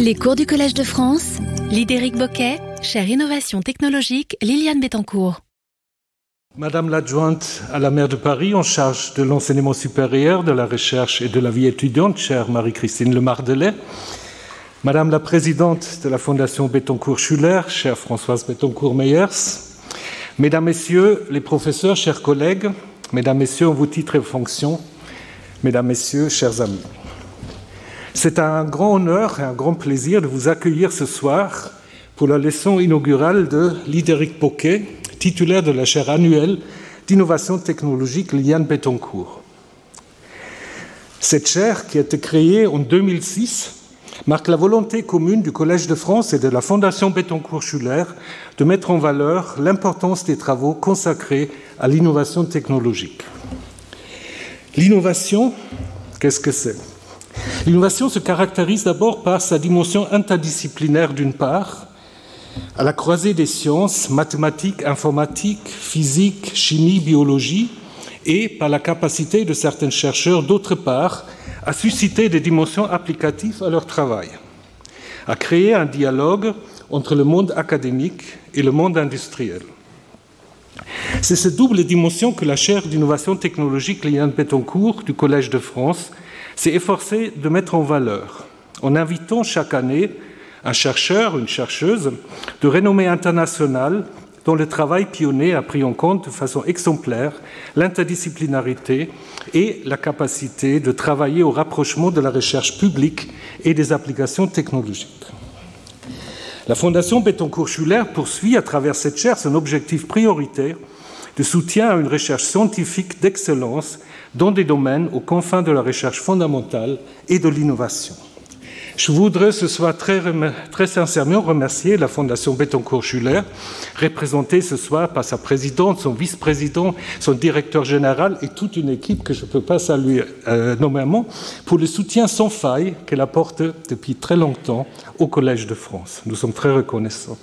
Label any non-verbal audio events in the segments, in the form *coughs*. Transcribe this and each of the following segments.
Les cours du Collège de France, Lidéric Boquet, chère innovation technologique, Liliane Bettencourt. Madame l'adjointe à la maire de Paris en charge de l'enseignement supérieur, de la recherche et de la vie étudiante, chère Marie-Christine Lemardelet, Madame la présidente de la Fondation Bettencourt-Schuller, chère Françoise Bettencourt-Meyers, Mesdames, Messieurs les professeurs, chers collègues, Mesdames, Messieurs en vos titres et fonctions, Mesdames, Messieurs, chers amis. C'est un grand honneur et un grand plaisir de vous accueillir ce soir pour la leçon inaugurale de Lidéric Poquet, titulaire de la chaire annuelle d'innovation technologique Liane Bettencourt. Cette chaire, qui a été créée en 2006, marque la volonté commune du Collège de France et de la Fondation Bettencourt-Schuller de mettre en valeur l'importance des travaux consacrés à l'innovation technologique. L'innovation, qu'est-ce que c'est? L'innovation se caractérise d'abord par sa dimension interdisciplinaire d'une part, à la croisée des sciences, mathématiques, informatiques, physique, chimie, biologie, et par la capacité de certains chercheurs, d'autre part, à susciter des dimensions applicatives à leur travail, à créer un dialogue entre le monde académique et le monde industriel. C'est cette double dimension que la chaire d'innovation technologique Liane Bettencourt du Collège de France s'est efforcé de mettre en valeur en invitant chaque année un chercheur, une chercheuse de renommée internationale dont le travail pionnier a pris en compte de façon exemplaire l'interdisciplinarité et la capacité de travailler au rapprochement de la recherche publique et des applications technologiques. La Fondation Bettencourt-Schuller poursuit à travers cette chaire son objectif prioritaire de soutien à une recherche scientifique d'excellence dans des domaines aux confins de la recherche fondamentale et de l'innovation. Je voudrais ce soir très, sincèrement remercier la Fondation Bettencourt-Schuller, représentée ce soir par sa présidente, son vice-président, son directeur général et toute une équipe que je ne peux pas saluer euh, nommément, pour le soutien sans faille qu'elle apporte depuis très longtemps au Collège de France. Nous sommes très reconnaissants.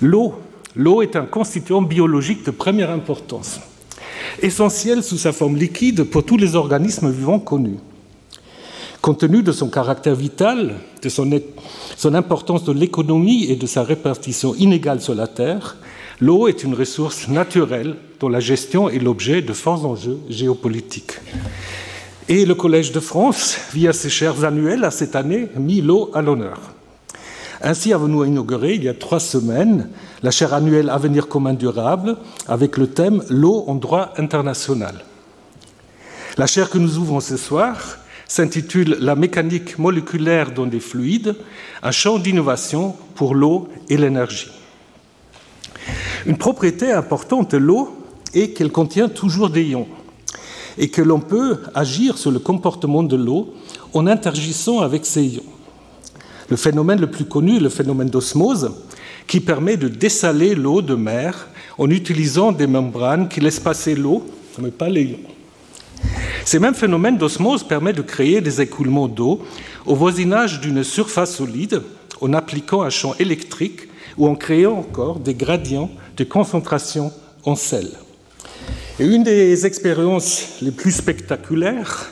L'eau. L'eau est un constituant biologique de première importance essentiel sous sa forme liquide pour tous les organismes vivants connus. Compte tenu de son caractère vital, de son, importance de l'économie et de sa répartition inégale sur la Terre, l'eau est une ressource naturelle dont la gestion est l'objet de forts enjeux géopolitiques. Et le Collège de France, via ses chaires annuelles, a cette année mis l'eau à l'honneur. Ainsi avons-nous inauguré il y a trois semaines la chaire annuelle Avenir commun durable avec le thème L'eau en droit international. La chaire que nous ouvrons ce soir s'intitule La mécanique moléculaire dans des fluides, un champ d'innovation pour l'eau et l'énergie. Une propriété importante de l'eau est qu'elle contient toujours des ions et que l'on peut agir sur le comportement de l'eau en interagissant avec ces ions. Le phénomène le plus connu est le phénomène d'osmose, qui permet de dessaler l'eau de mer en utilisant des membranes qui laissent passer l'eau, mais pas les ions. Ces mêmes phénomènes d'osmose permettent de créer des écoulements d'eau au voisinage d'une surface solide en appliquant un champ électrique ou en créant encore des gradients de concentration en sel. Et une des expériences les plus spectaculaires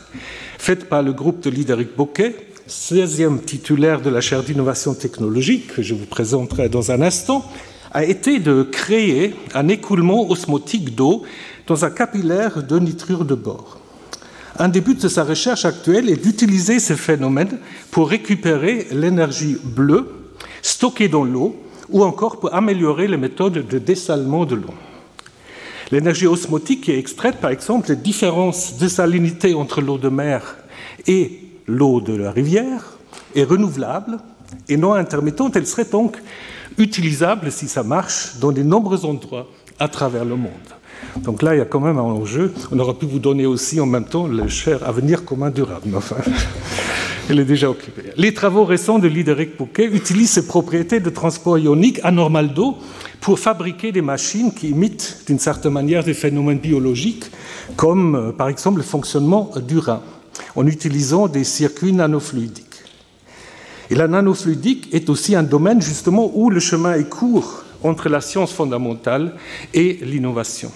faites par le groupe de Lideric Boquet 16e titulaire de la chaire d'innovation technologique, que je vous présenterai dans un instant, a été de créer un écoulement osmotique d'eau dans un capillaire de nitrure de bore. Un des buts de sa recherche actuelle est d'utiliser ce phénomène pour récupérer l'énergie bleue stockée dans l'eau ou encore pour améliorer les méthodes de dessalement de l'eau. L'énergie osmotique est extraite, par exemple, des différences de salinité entre l'eau de mer et l'eau de la rivière est renouvelable et non intermittente. Elle serait donc utilisable, si ça marche, dans de nombreux endroits à travers le monde. Donc là, il y a quand même un enjeu. On aurait pu vous donner aussi en même temps le cher avenir commun durable. Mais enfin, *laughs* elle est déjà occupée. Les travaux récents de Lideric Bouquet utilisent ces propriétés de transport ionique anormal d'eau pour fabriquer des machines qui imitent d'une certaine manière des phénomènes biologiques, comme euh, par exemple le fonctionnement du rein en utilisant des circuits nanofluidiques. Et la nanofluidique est aussi un domaine justement où le chemin est court entre la science fondamentale et l'innovation.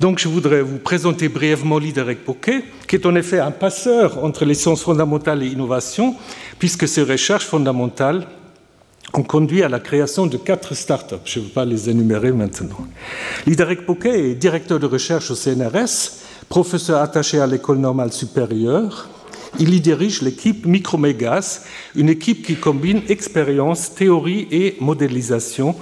Donc je voudrais vous présenter brièvement Lideric Poquet, qui est en effet un passeur entre les sciences fondamentales et l'innovation, puisque ses recherches fondamentales ont conduit à la création de quatre startups. Je ne vais pas les énumérer maintenant. Lideric Poquet est directeur de recherche au CNRS, professeur attaché à l'école normale supérieure. Il y dirige l'équipe Micromégas, une équipe qui combine expérience, théorie et modélisation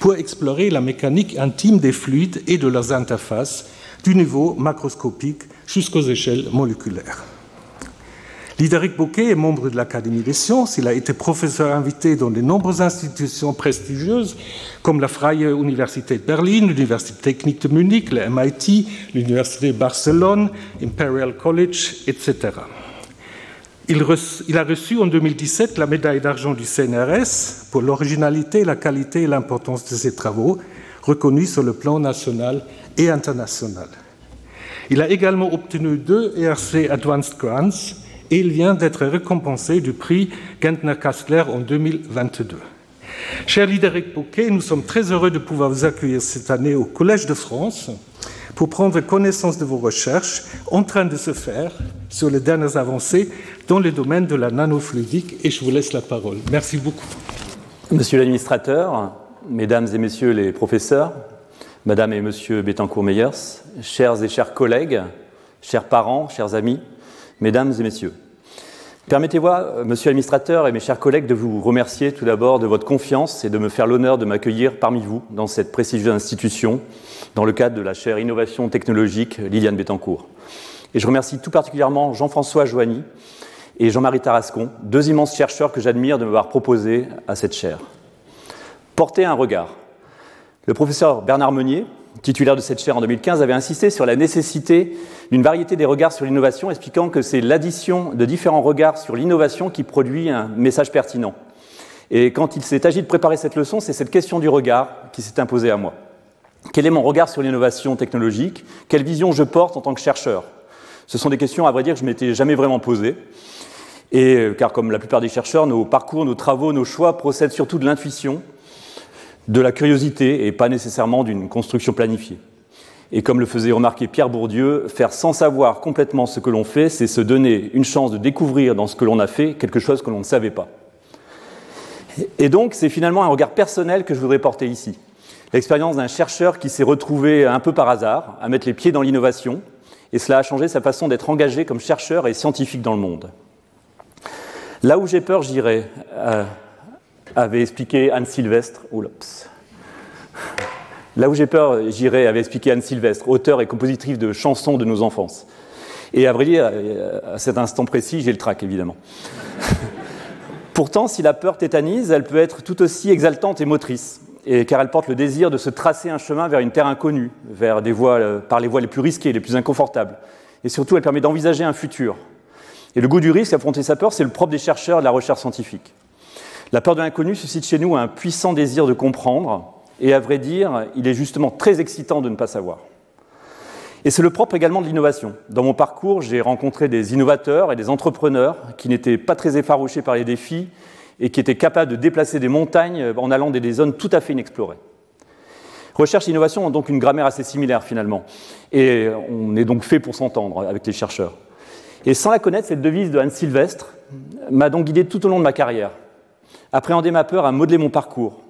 pour explorer la mécanique intime des fluides et de leurs interfaces, du niveau macroscopique jusqu'aux échelles moléculaires. Lideric Bouquet est membre de l'Académie des sciences. Il a été professeur invité dans de nombreuses institutions prestigieuses comme la Freie Université de Berlin, l'Université technique de Munich, le MIT, l'Université de Barcelone, Imperial College, etc. Il, a reçu en 2017 la médaille d'argent du CNRS pour l'originalité, la qualité et l'importance de ses travaux, reconnus sur le plan national et international. Il a également obtenu deux ERC Advanced Grants et il vient d'être récompensé du prix Gentner-Kastler en 2022. Cher Lideric Bouquet, nous sommes très heureux de pouvoir vous accueillir cette année au Collège de France pour prendre connaissance de vos recherches en train de se faire sur les dernières avancées dans le domaine de la nanofluidique et je vous laisse la parole. Merci beaucoup. Monsieur l'administrateur, mesdames et messieurs les professeurs, madame et monsieur Bettencourt-Meyers, chers et chers collègues, chers parents, chers amis, mesdames et messieurs. Permettez-moi, monsieur l'administrateur et mes chers collègues, de vous remercier tout d'abord de votre confiance et de me faire l'honneur de m'accueillir parmi vous dans cette prestigieuse institution dans le cadre de la chaire Innovation technologique Liliane Bettencourt. Et je remercie tout particulièrement Jean-François Joigny et Jean-Marie Tarascon, deux immenses chercheurs que j'admire de m'avoir proposé à cette chaire. Porter un regard. Le professeur Bernard Meunier, titulaire de cette chaire en 2015, avait insisté sur la nécessité d'une variété des regards sur l'innovation, expliquant que c'est l'addition de différents regards sur l'innovation qui produit un message pertinent. Et quand il s'est agi de préparer cette leçon, c'est cette question du regard qui s'est imposée à moi. Quel est mon regard sur l'innovation technologique? Quelle vision je porte en tant que chercheur? Ce sont des questions, à vrai dire, que je m'étais jamais vraiment posées. Et, euh, car comme la plupart des chercheurs, nos parcours, nos travaux, nos choix procèdent surtout de l'intuition, de la curiosité et pas nécessairement d'une construction planifiée. Et comme le faisait remarquer Pierre Bourdieu, faire sans savoir complètement ce que l'on fait, c'est se donner une chance de découvrir dans ce que l'on a fait quelque chose que l'on ne savait pas. Et donc, c'est finalement un regard personnel que je voudrais porter ici. L'expérience d'un chercheur qui s'est retrouvé un peu par hasard à mettre les pieds dans l'innovation, et cela a changé sa façon d'être engagé comme chercheur et scientifique dans le monde. Là où j'ai peur, j'irai, euh, avait expliqué Anne Sylvestre. Oulops. Là où j'ai peur, j'irai, avait expliqué Anne Sylvestre, auteure et compositrice de chansons de nos enfances. Et à vrai à cet instant précis, j'ai le trac, évidemment. *laughs* Pourtant, si la peur tétanise, elle peut être tout aussi exaltante et motrice, car elle porte le désir de se tracer un chemin vers une terre inconnue, vers des voies, euh, par les voies les plus risquées, les plus inconfortables. Et surtout, elle permet d'envisager un futur. Et le goût du risque, affronter sa peur, c'est le propre des chercheurs de la recherche scientifique. La peur de l'inconnu suscite chez nous un puissant désir de comprendre, et à vrai dire, il est justement très excitant de ne pas savoir. Et c'est le propre également de l'innovation. Dans mon parcours, j'ai rencontré des innovateurs et des entrepreneurs qui n'étaient pas très effarouchés par les défis et qui étaient capables de déplacer des montagnes en allant dans des zones tout à fait inexplorées. Recherche et innovation ont donc une grammaire assez similaire finalement. Et on est donc fait pour s'entendre avec les chercheurs. Et sans la connaître, cette devise de Anne Sylvestre m'a donc guidé tout au long de ma carrière. Appréhender ma peur à modeler mon parcours.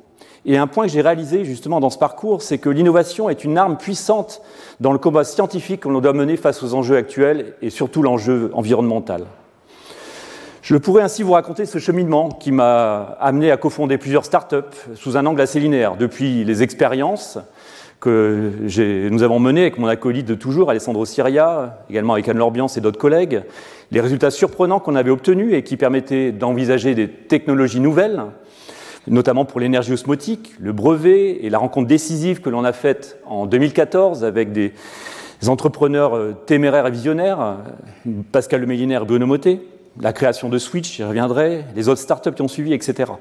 Et un point que j'ai réalisé justement dans ce parcours, c'est que l'innovation est une arme puissante dans le combat scientifique que l'on doit mener face aux enjeux actuels et surtout l'enjeu environnemental. Je pourrais ainsi vous raconter ce cheminement qui m'a amené à cofonder plusieurs startups sous un angle assez linéaire, depuis les expériences que nous avons menées avec mon acolyte de toujours, Alessandro Siria, également avec Anne Lorbiance et d'autres collègues, les résultats surprenants qu'on avait obtenus et qui permettaient d'envisager des technologies nouvelles, notamment pour l'énergie osmotique, le brevet et la rencontre décisive que l'on a faite en 2014 avec des entrepreneurs euh, téméraires et visionnaires, Pascal Lemillinaire et Bruno la création de Switch, j'y reviendrai, les autres startups qui ont suivi, etc.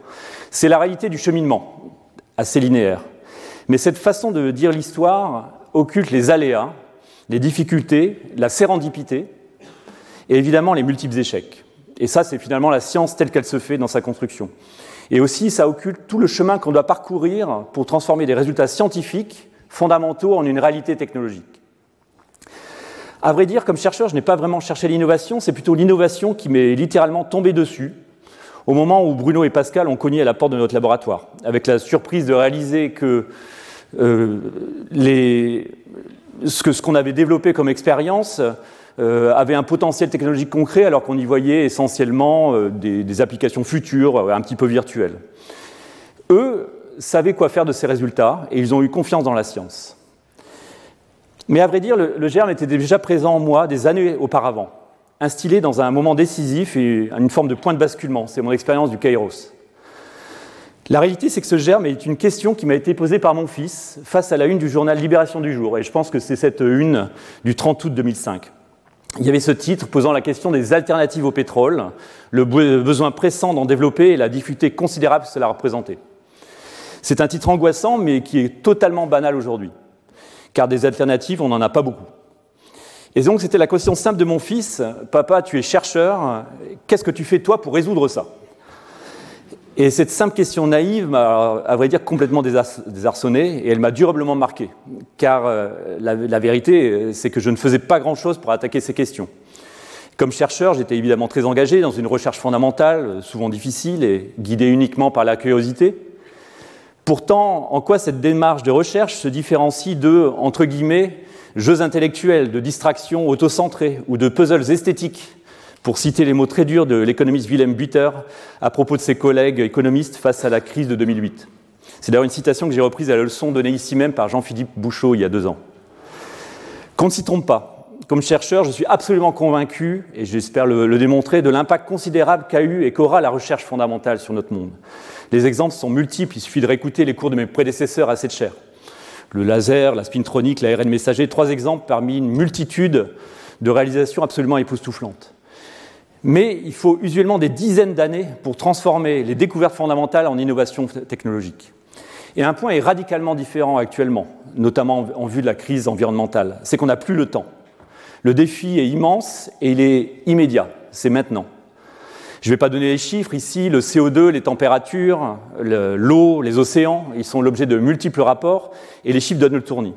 C'est la réalité du cheminement, assez linéaire. Mais cette façon de dire l'histoire occulte les aléas, les difficultés, la sérendipité et évidemment les multiples échecs. Et ça, c'est finalement la science telle qu'elle se fait dans sa construction. Et aussi, ça occulte tout le chemin qu'on doit parcourir pour transformer des résultats scientifiques fondamentaux en une réalité technologique. À vrai dire, comme chercheur, je n'ai pas vraiment cherché l'innovation, c'est plutôt l'innovation qui m'est littéralement tombée dessus au moment où Bruno et Pascal ont cogné à la porte de notre laboratoire, avec la surprise de réaliser que euh, ce qu'on avait développé comme expérience avait un potentiel technologique concret alors qu'on y voyait essentiellement euh, des, applications futures, un petit peu virtuelles. Eux savaient quoi faire de ces résultats et ils ont eu confiance dans la science. Mais à vrai dire, le, germe était déjà présent en moi des années auparavant, instillé dans un moment décisif et une forme de point de basculement. C'est mon expérience du Kairos. La réalité, c'est que ce germe est une question qui m'a été posée par mon fils face à la une du journal Libération du jour. Et je pense que c'est cette une du 30 août 2005. Il y avait ce titre posant la question des alternatives au pétrole, le besoin pressant d'en développer et la difficulté considérable que cela représentait. C'est un titre angoissant, mais qui est totalement banal aujourd'hui, car des alternatives, on n'en a pas beaucoup. Et donc c'était la question simple de mon fils, Papa, tu es chercheur, qu'est-ce que tu fais toi pour résoudre ça? Et cette simple question naïve m'a, à vrai dire, complètement désarçonné et elle m'a durablement marqué. Car euh, la, vérité, c'est que je ne faisais pas grand-chose pour attaquer ces questions. Comme chercheur, j'étais évidemment très engagé dans une recherche fondamentale, souvent difficile et guidée uniquement par la curiosité. Pourtant, en quoi cette démarche de recherche se différencie de, entre guillemets, jeux intellectuels, de distractions autocentrées ou de puzzles esthétiques pour citer les mots très durs de l'économiste Willem Buter à propos de ses collègues économistes face à la crise de 2008. C'est d'ailleurs une citation que j'ai reprise à la leçon donnée ici même par Jean-Philippe Bouchot il y a deux ans. Qu'on ne s'y trompe pas. Comme chercheur, je suis absolument convaincu, et j'espère le, démontrer, de l'impact considérable qu'a eu et qu'aura la recherche fondamentale sur notre monde. Les exemples sont multiples, il suffit de réécouter les cours de mes prédécesseurs à cette chaire. Le laser, la spintronique, l'ARN messager, trois exemples parmi une multitude de réalisations absolument époustouflantes. Mais il faut usuellement des dizaines d'années pour transformer les découvertes fondamentales en innovations technologiques. Et un point est radicalement différent actuellement, notamment en vue de la crise environnementale, c'est qu'on n'a plus le temps. Le défi est immense et il est immédiat, c'est maintenant. Je ne vais pas donner les chiffres ici, le CO2, les températures, l'eau, les océans, ils sont l'objet de multiples rapports et les chiffres donnent le tournis.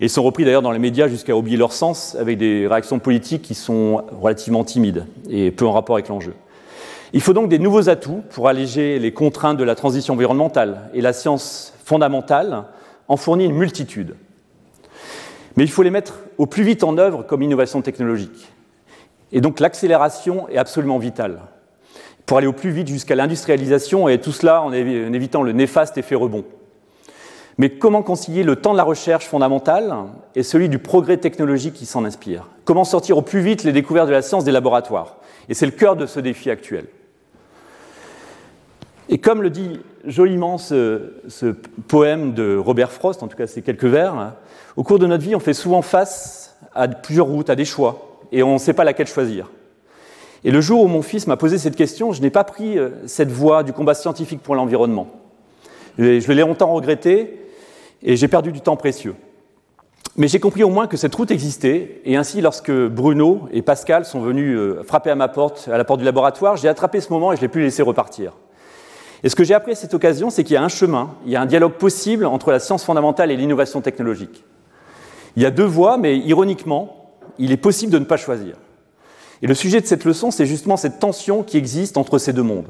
Et ils sont repris d'ailleurs dans les médias jusqu'à oublier leur sens, avec des réactions politiques qui sont relativement timides et peu en rapport avec l'enjeu. Il faut donc des nouveaux atouts pour alléger les contraintes de la transition environnementale, et la science fondamentale en fournit une multitude. Mais il faut les mettre au plus vite en œuvre comme innovation technologique. Et donc l'accélération est absolument vitale pour aller au plus vite jusqu'à l'industrialisation, et tout cela en évitant le néfaste effet rebond. Mais comment concilier le temps de la recherche fondamentale et celui du progrès technologique qui s'en inspire? Comment sortir au plus vite les découvertes de la science des laboratoires? Et c'est le cœur de ce défi actuel. Et comme le dit joliment ce, poème de Robert Frost, en tout cas c'est quelques vers, au cours de notre vie, on fait souvent face à plusieurs routes, à des choix, et on ne sait pas laquelle choisir. Et le jour où mon fils m'a posé cette question, je n'ai pas pris euh, cette voie du combat scientifique pour l'environnement. Je l'ai longtemps regretté, et j'ai perdu du temps précieux. Mais j'ai compris au moins que cette route existait, et ainsi, lorsque Bruno et Pascal sont venus euh, frapper à ma porte, à la porte du laboratoire, j'ai attrapé ce moment et je l'ai pu laisser repartir. Et ce que j'ai appris à cette occasion, c'est qu'il y a un chemin, il y a un dialogue possible entre la science fondamentale et l'innovation technologique. Il y a deux voies, mais ironiquement, il est possible de ne pas choisir. Et le sujet de cette leçon, c'est justement cette tension qui existe entre ces deux mondes.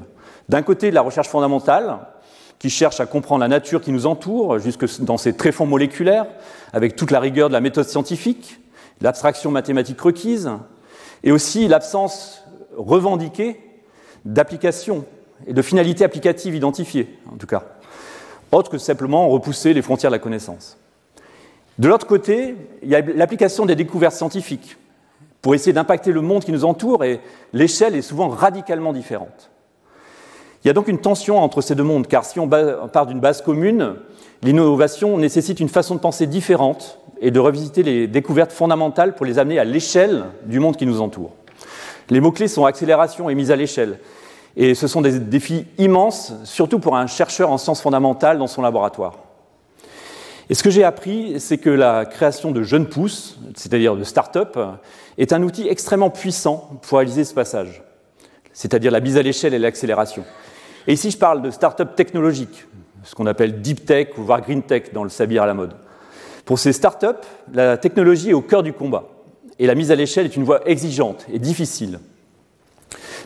D'un côté, la recherche fondamentale, qui cherche à comprendre la nature qui nous entoure, jusque dans ses tréfonds moléculaires, avec toute la rigueur de la méthode scientifique, l'abstraction mathématique requise, et aussi l'absence revendiquée d'application et de finalité applicative identifiée, en tout cas, autre que simplement repousser les frontières de la connaissance. De l'autre côté, il y a l'application des découvertes scientifiques pour essayer d'impacter le monde qui nous entoure, et l'échelle est souvent radicalement différente. Il y a donc une tension entre ces deux mondes, car si on part d'une base commune, l'innovation nécessite une façon de penser différente et de revisiter les découvertes fondamentales pour les amener à l'échelle du monde qui nous entoure. Les mots-clés sont accélération et mise à l'échelle. Et ce sont des défis immenses, surtout pour un chercheur en sciences fondamentales dans son laboratoire. Et ce que j'ai appris, c'est que la création de jeunes pousses, c'est-à-dire de start-up, est un outil extrêmement puissant pour réaliser ce passage, c'est-à-dire la mise à l'échelle et l'accélération. Et ici, je parle de start-up technologiques, ce qu'on appelle deep tech ou voire green tech dans le sabir à la mode. Pour ces start-up, la technologie est au cœur du combat. et la mise à l'échelle est une voie exigeante et difficile.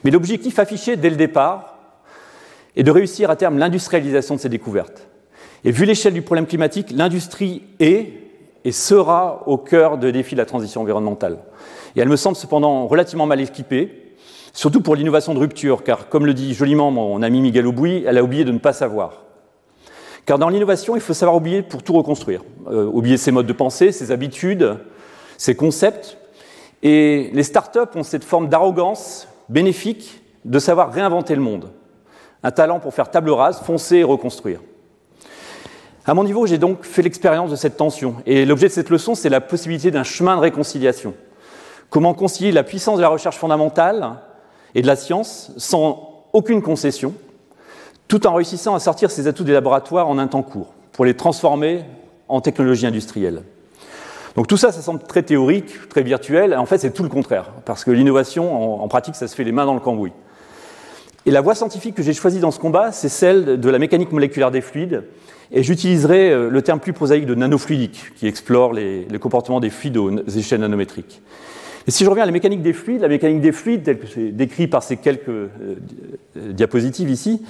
Mais l'objectif affiché dès le départ est de réussir à terme l'industrialisation de ces découvertes. Et vu l'échelle du problème climatique, l'industrie est et sera au cœur des défis de la transition environnementale. Et elle me semble cependant relativement mal équipée, surtout pour l'innovation de rupture, car comme le dit joliment mon ami Miguel Aubouy, elle a oublié de ne pas savoir. Car dans l'innovation, il faut savoir oublier pour tout reconstruire. Euh, oublier ses modes de pensée, ses habitudes, ses concepts. Et les startups ont cette forme d'arrogance bénéfique de savoir réinventer le monde. Un talent pour faire table rase, foncer et reconstruire. À mon niveau, j'ai donc fait l'expérience de cette tension. Et l'objet de cette leçon, c'est la possibilité d'un chemin de réconciliation. Comment concilier la puissance de la recherche fondamentale et de la science sans aucune concession, tout en réussissant à sortir ces atouts des laboratoires en un temps court, pour les transformer en technologie industrielle. Donc tout ça, ça semble très théorique, très virtuel, et en fait c'est tout le contraire, parce que l'innovation, en, pratique, ça se fait les mains dans le cambouis. Et la voie scientifique que j'ai choisie dans ce combat, c'est celle de la mécanique moléculaire des fluides, et j'utiliserai euh, le terme plus prosaïque de nanofluidique, qui explore les, comportements des fluides aux échelles nanométriques. Si je reviens à la mécanique des fluides, la mécanique des fluides, telle que c'est décrit par ces quelques euh, diapositives ici,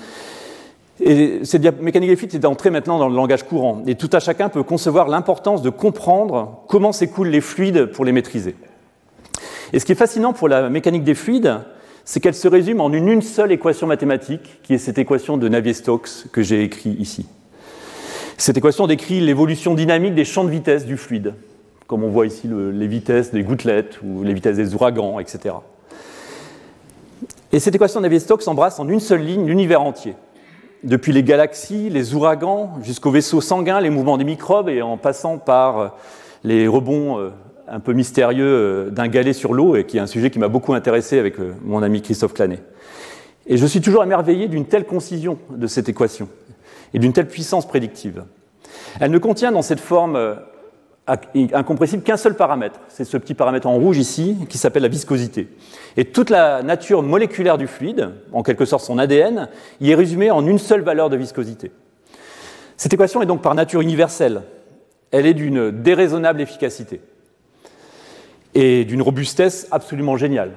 et cette mécanique des fluides est entrée maintenant dans le langage courant. Et tout à chacun peut concevoir l'importance de comprendre comment s'écoulent les fluides pour les maîtriser. Et ce qui est fascinant pour la mécanique des fluides, c'est qu'elle se résume en une seule équation mathématique, qui est cette équation de Navier-Stokes que j'ai écrite ici. Cette équation décrit l'évolution dynamique des champs de vitesse du fluide, comme on voit ici les vitesses des gouttelettes ou les vitesses des ouragans, etc. Et cette équation Navier-Stokes embrasse en une seule ligne l'univers entier, depuis les galaxies, les ouragans, jusqu'aux vaisseaux sanguins, les mouvements des microbes, et en passant par les rebonds euh, un peu mystérieux euh, d'un galet sur l'eau, et qui est un sujet qui m'a beaucoup intéressé avec euh, mon ami Christophe Clanet. Et je suis toujours émerveillé d'une telle concision de cette équation et d'une telle puissance prédictive. Elle ne contient dans cette forme euh, incompressible qu'un seul paramètre, c'est ce petit paramètre en rouge ici, qui s'appelle la viscosité. Et toute la nature moléculaire du fluide, en quelque sorte son ADN, y est résumée en une seule valeur de viscosité. Cette équation est donc par nature universelle. Elle est d'une déraisonnable efficacité et d'une robustesse absolument géniale,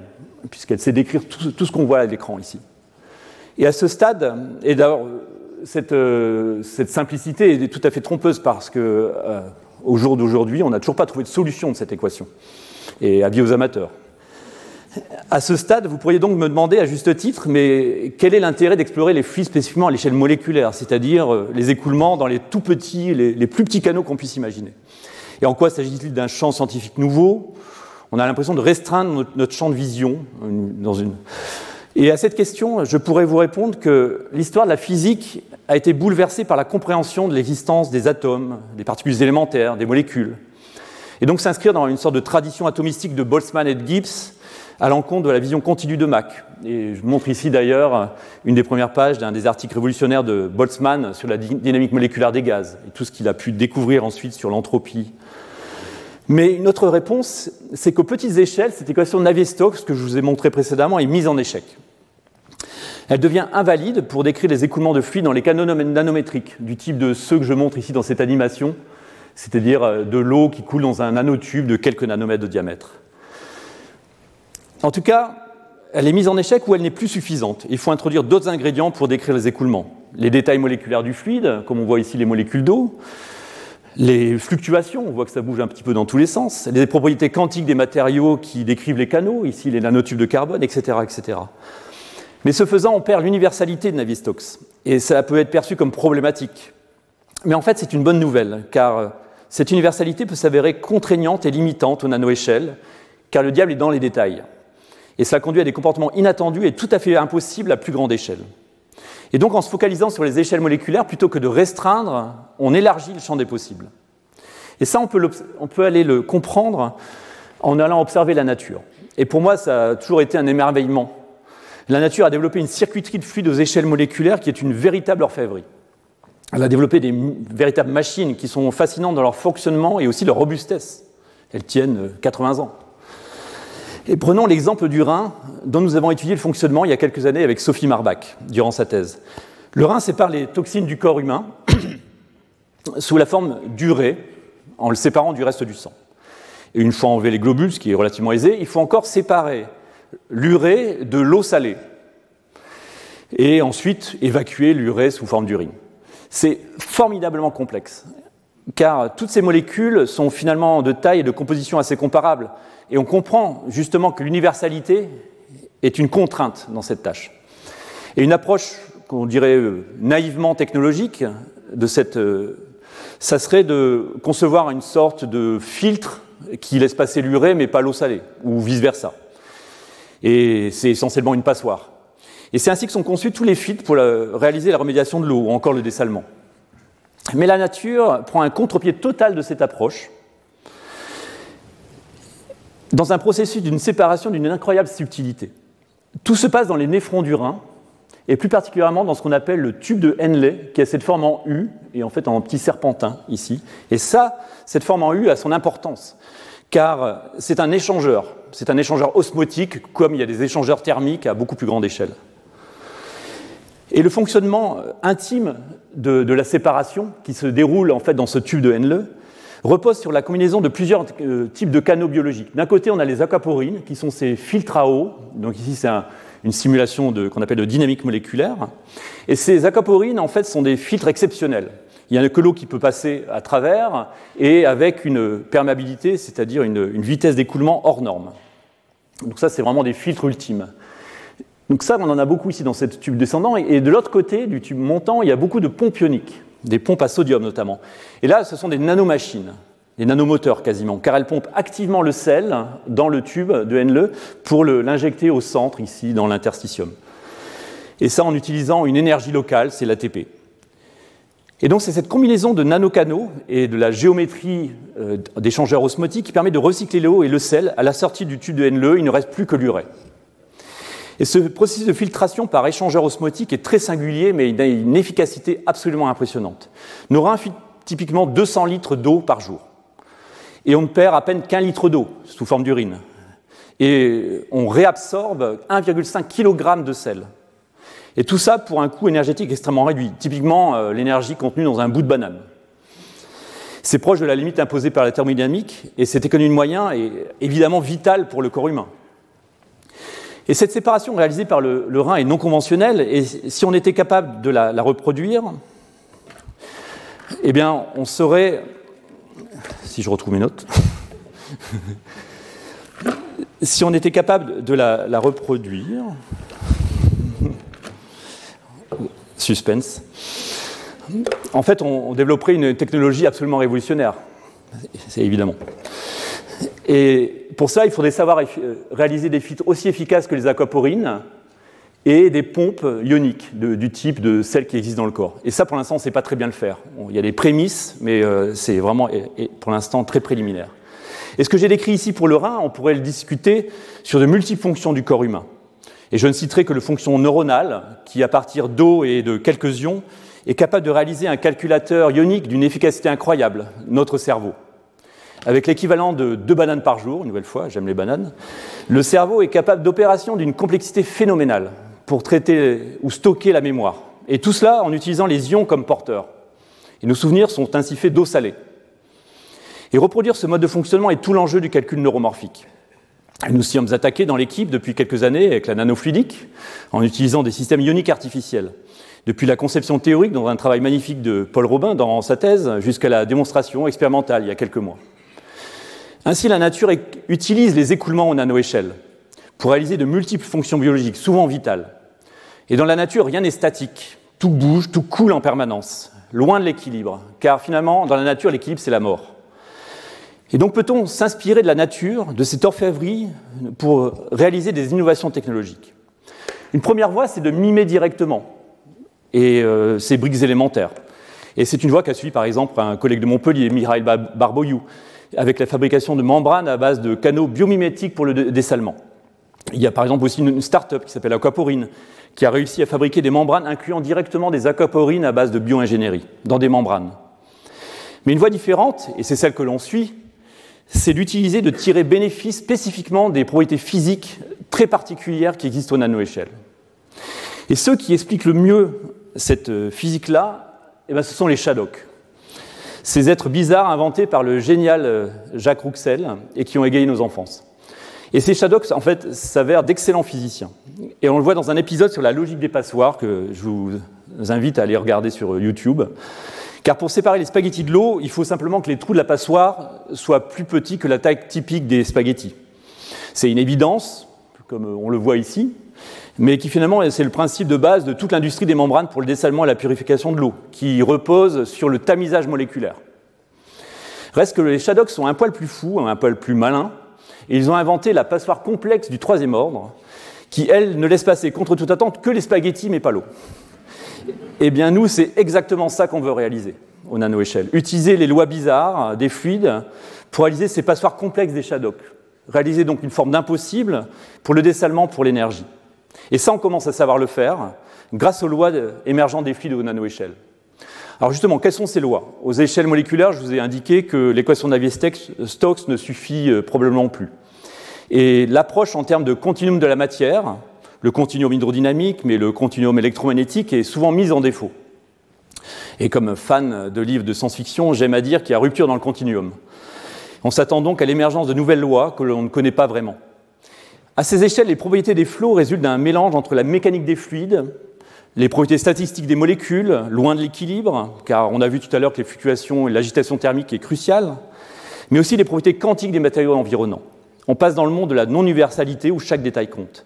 puisqu'elle sait décrire tout, ce qu'on voit à l'écran ici. Et à ce stade, et d'ailleurs, euh, cette, simplicité est tout à fait trompeuse parce que euh, au jour d'aujourd'hui, on n'a toujours pas trouvé de solution de cette équation. Et avis aux amateurs. À ce stade, vous pourriez donc me demander à juste titre, mais quel est l'intérêt d'explorer les fluides spécifiquement à l'échelle moléculaire, c'est-à-dire euh, les écoulements dans les tout petits, les, plus petits canaux qu'on puisse imaginer? Et en quoi s'agit-il d'un champ scientifique nouveau? On a l'impression de restreindre notre, champ de vision une. Et à cette question, je pourrais vous répondre que l'histoire de la physique a été bouleversée par la compréhension de l'existence des atomes, des particules élémentaires, des molécules. Et donc s'inscrire dans une sorte de tradition atomistique de Boltzmann et de Gibbs à l'encontre de la vision continue de Mach. Et je montre ici d'ailleurs une des premières pages d'un des articles révolutionnaires de Boltzmann sur la dynamique moléculaire des gaz et tout ce qu'il a pu découvrir ensuite sur l'entropie. Mais une autre réponse, c'est qu'aux petites échelles, cette équation de Navier-Stokes que je vous ai montrée précédemment est mise en échec. Elle devient invalide pour décrire les écoulements de fluide dans les canaux nanométriques, du type de ceux que je montre ici dans cette animation, c'est-à-dire euh, de l'eau qui coule dans un nanotube de quelques nanomètres de diamètre. En tout cas, elle est mise en échec ou elle n'est plus suffisante. Il faut introduire d'autres ingrédients pour décrire les écoulements. Les détails moléculaires du fluide, comme on voit ici les molécules d'eau, les fluctuations, on voit que ça bouge un petit peu dans tous les sens, les propriétés quantiques des matériaux qui décrivent les canaux, ici les nanotubes de carbone, etc. etc. Mais ce faisant, on perd l'universalité de Navier-Stokes. Et ça peut être perçu comme problématique. Mais en fait, c'est une bonne nouvelle, car euh, cette universalité peut s'avérer contraignante et limitante au nano-échelle, car le diable est dans les détails. Et cela conduit à des comportements inattendus et tout à fait impossibles à plus grande échelle. Et donc, en se focalisant sur les échelles moléculaires, plutôt que de restreindre, on élargit le champ des possibles. Et ça, on peut aller le comprendre en allant observer la nature. Et pour moi, ça a toujours été un émerveillement la nature a développé une circuiterie de fluides aux échelles moléculaires qui est une véritable orfèvrerie. Elle a développé des véritables machines qui sont fascinantes dans leur fonctionnement et aussi leur robustesse. Elles tiennent 80 euh, ans. Et prenons l'exemple du rein, dont nous avons étudié le fonctionnement il y a quelques années avec Sophie Marbach, durant sa thèse. Le rein sépare les toxines du corps humain *coughs* sous la forme d'urée, en le séparant du reste du sang. Et une fois enlevé les globules, ce qui est relativement aisé, il faut encore séparer l'urée de l'eau salée. Et ensuite évacuer l'urée sous forme d'urine. C'est formidablement complexe, car toutes ces molécules sont finalement de taille et de composition assez comparables. Et on comprend justement que l'universalité est une contrainte dans cette tâche. Et une approche qu'on dirait euh, naïvement technologique de cette, euh, ça serait de concevoir une sorte de filtre qui laisse passer l'urée mais pas l'eau salée, ou vice-versa. Et c'est essentiellement une passoire. Et c'est ainsi que sont conçus tous les filtres pour réaliser la remédiation de l'eau ou encore le dessalement. Mais la nature prend un contre-pied total de cette approche dans un processus d'une séparation d'une incroyable subtilité. Tout se passe dans les néphrons du rein, et plus particulièrement dans ce qu'on appelle le tube de Henle, qui a cette forme en U, et en fait en petit serpentin ici. Et ça, cette forme en U a son importance, car c'est un échangeur, c'est un échangeur osmotique, comme il y a des échangeurs thermiques à beaucoup plus grande échelle. Et le fonctionnement intime de, la séparation, qui se déroule en fait dans ce tube de Henle, repose sur la combinaison de plusieurs euh, types de canaux biologiques. D'un côté, on a les aquaporines, qui sont ces filtres à eau. Donc ici, c'est un, une simulation qu'on appelle de dynamique moléculaire. Et ces aquaporines, en fait, sont des filtres exceptionnels. Il y a que l'eau qui peut passer à travers et avec une perméabilité, c'est-à-dire une, vitesse d'écoulement hors norme. Donc ça, c'est vraiment des filtres ultimes. Donc ça, on en a beaucoup ici dans cette tube descendant. Et de l'autre côté du tube montant, il y a beaucoup de pompes ioniques, des pompes à sodium notamment. Et là, ce sont des nanomachines des nanomoteurs quasiment, car elles pompent activement le sel dans le tube de NLE pour l'injecter au centre, ici, dans l'interstitium. Et ça en utilisant une énergie locale, c'est l'ATP. Et donc c'est cette combinaison de nanocanaux et de la géométrie euh, d'échangeurs osmotiques qui permet de recycler l'eau et le sel à la sortie du tube de NLE, il ne reste plus que l'urée. Et ce processus de filtration par échangeur osmotique est très singulier, mais il a une efficacité absolument impressionnante. Nos reins filtrent typiquement 200 litres d'eau par jour et on ne perd à peine qu'un litre d'eau sous forme d'urine. Et on réabsorbe 1,5 kg de sel. Et tout ça pour un coût énergétique extrêmement réduit, typiquement euh, l'énergie contenue dans un bout de banane. C'est proche de la limite imposée par la thermodynamique, et cette économie de moyens est évidemment vitale pour le corps humain. Et cette séparation réalisée par le, rein est non conventionnelle, et si on était capable de la, la reproduire, eh bien, on serait si je retrouve mes notes, *laughs* si on était capable de la, reproduire, suspense, en fait, on, développerait une technologie absolument révolutionnaire, c'est évidemment. Et pour ça, il faudrait savoir réaliser des filtres aussi efficaces que les aquaporines, et des pompes ioniques du type de celles qui existent dans le corps. Et ça, pour l'instant, on ne sait pas très bien le faire. il y a des prémices, mais euh, c'est vraiment, pour l'instant, très préliminaire. Et ce que j'ai décrit ici pour le rein, on pourrait le discuter sur de multiples fonctions du corps humain. Et je ne citerai que le fonction neuronale, qui, à partir d'eau et de quelques ions, est capable de réaliser un calculateur ionique d'une efficacité incroyable, notre cerveau. Avec l'équivalent de deux bananes par jour, une nouvelle fois, j'aime les bananes, le cerveau est capable d'opérations d'une complexité phénoménale pour traiter ou stocker la mémoire. Et tout cela en utilisant les ions comme porteurs. Et nos souvenirs sont ainsi faits d'eau salée. Et reproduire ce mode de fonctionnement est tout l'enjeu du calcul neuromorphique. Nous sommes attaqués dans l'équipe depuis quelques années avec la nanofluidique, en utilisant des systèmes ioniques artificiels. Depuis la conception théorique dans un travail magnifique de Paul Robin dans sa thèse, jusqu'à la démonstration expérimentale il y a quelques mois. Ainsi, la nature utilise les écoulements aux nanoéchelles pour réaliser de multiples fonctions biologiques, souvent vitales. Et dans la nature, rien n'est statique. Tout bouge, tout coule en permanence, loin de l'équilibre. Car finalement, dans la nature, l'équilibre, c'est la mort. Et donc peut-on s'inspirer de la nature, de cette orfèvrerie, pour réaliser des innovations technologiques? Une première voie, c'est de mimer directement euh, ces briques élémentaires. Et c'est une voie qu'a suivi par exemple un collègue de Montpellier, Mikhail Barboyou, avec la fabrication de membranes à base de canaux biomimétiques pour le dessalement. Il y a par exemple aussi une start-up qui s'appelle Aquaporine, qui a réussi à fabriquer des membranes incluant directement des aquaporines à base de bioingénierie, dans des membranes. Mais une voie différente, et c'est celle que l'on suit, c'est d'utiliser, de tirer bénéfice spécifiquement des propriétés physiques très particulières qui existent au nanoéchelle. Et ceux qui expliquent le mieux cette euh, physique-là, eh ben, ce sont les Shadok. Ces êtres bizarres inventés par le génial euh, Jacques Rouxel et qui ont égayé nos enfances. Et ces Shadocks, en fait, s'avèrent d'excellents physiciens. Et on le voit dans un épisode sur la logique des passoires que je vous invite à aller regarder sur YouTube. Car pour séparer les spaghettis de l'eau, il faut simplement que les trous de la passoire soient plus petits que la taille typique des spaghettis. C'est une évidence, comme on le voit ici, mais qui finalement c'est le principe de base de toute l'industrie des membranes pour le dessalement et la purification de l'eau, qui repose sur le tamisage moléculaire. Reste que les Shadocks sont un poil plus fous, un poil plus malins, et ils ont inventé la passoire complexe du troisième ordre, qui, elle, ne laisse passer contre toute attente que les spaghettis, mais pas l'eau. Eh bien, nous, c'est exactement ça qu'on veut réaliser au nano-échelle. Utiliser les lois bizarres des fluides pour réaliser ces passoires complexes des Shadocks. Réaliser donc une forme d'impossible pour le dessalement, pour l'énergie. Et ça, on commence à savoir le faire grâce aux lois émergentes des fluides au nano-échelle. Alors justement, quelles sont ces lois? Aux échelles moléculaires, je vous ai indiqué que l'équation Navier-Stokes ne suffit euh, probablement plus. Et l'approche en termes de continuum de la matière, le continuum hydrodynamique, mais le continuum électromagnétique, est souvent mise en défaut. Et comme fan de livres de science-fiction, j'aime à dire qu'il y a rupture dans le continuum. On s'attend donc à l'émergence de nouvelles lois que l'on ne connaît pas vraiment. À ces échelles, les propriétés des flots résultent d'un mélange entre la mécanique des fluides, les propriétés statistiques des molécules, loin de l'équilibre, car on a vu tout à l'heure que les fluctuations et l'agitation thermique est cruciale, mais aussi les propriétés quantiques des matériaux environnants. On passe dans le monde de la non-universalité où chaque détail compte.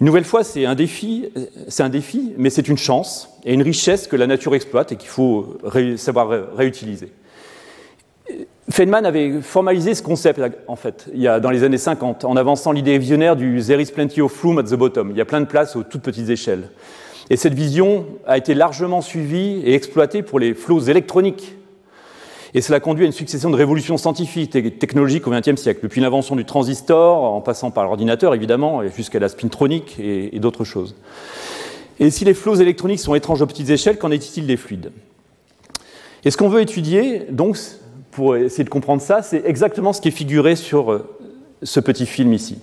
Une nouvelle fois, c'est un défi, mais c'est une chance et une richesse que la nature exploite et qu'il faut savoir réutiliser. Feynman avait formalisé ce concept, en fait, dans les années 50, en avançant l'idée visionnaire du There is plenty of room at the bottom. Il y a plein de place aux toutes petites échelles. Et cette vision a été largement suivie et exploitée pour les flots électroniques. Et cela conduit à une succession de révolutions scientifiques et technologiques au XXe siècle, depuis l'invention du transistor, en passant par l'ordinateur évidemment, jusqu'à la spintronique et, et d'autres choses. Et si les flots électroniques sont étranges aux petites échelles, qu'en est-il des fluides? Et ce qu'on veut étudier, donc, pour essayer de comprendre ça, c'est exactement ce qui est figuré sur euh, ce petit film ici.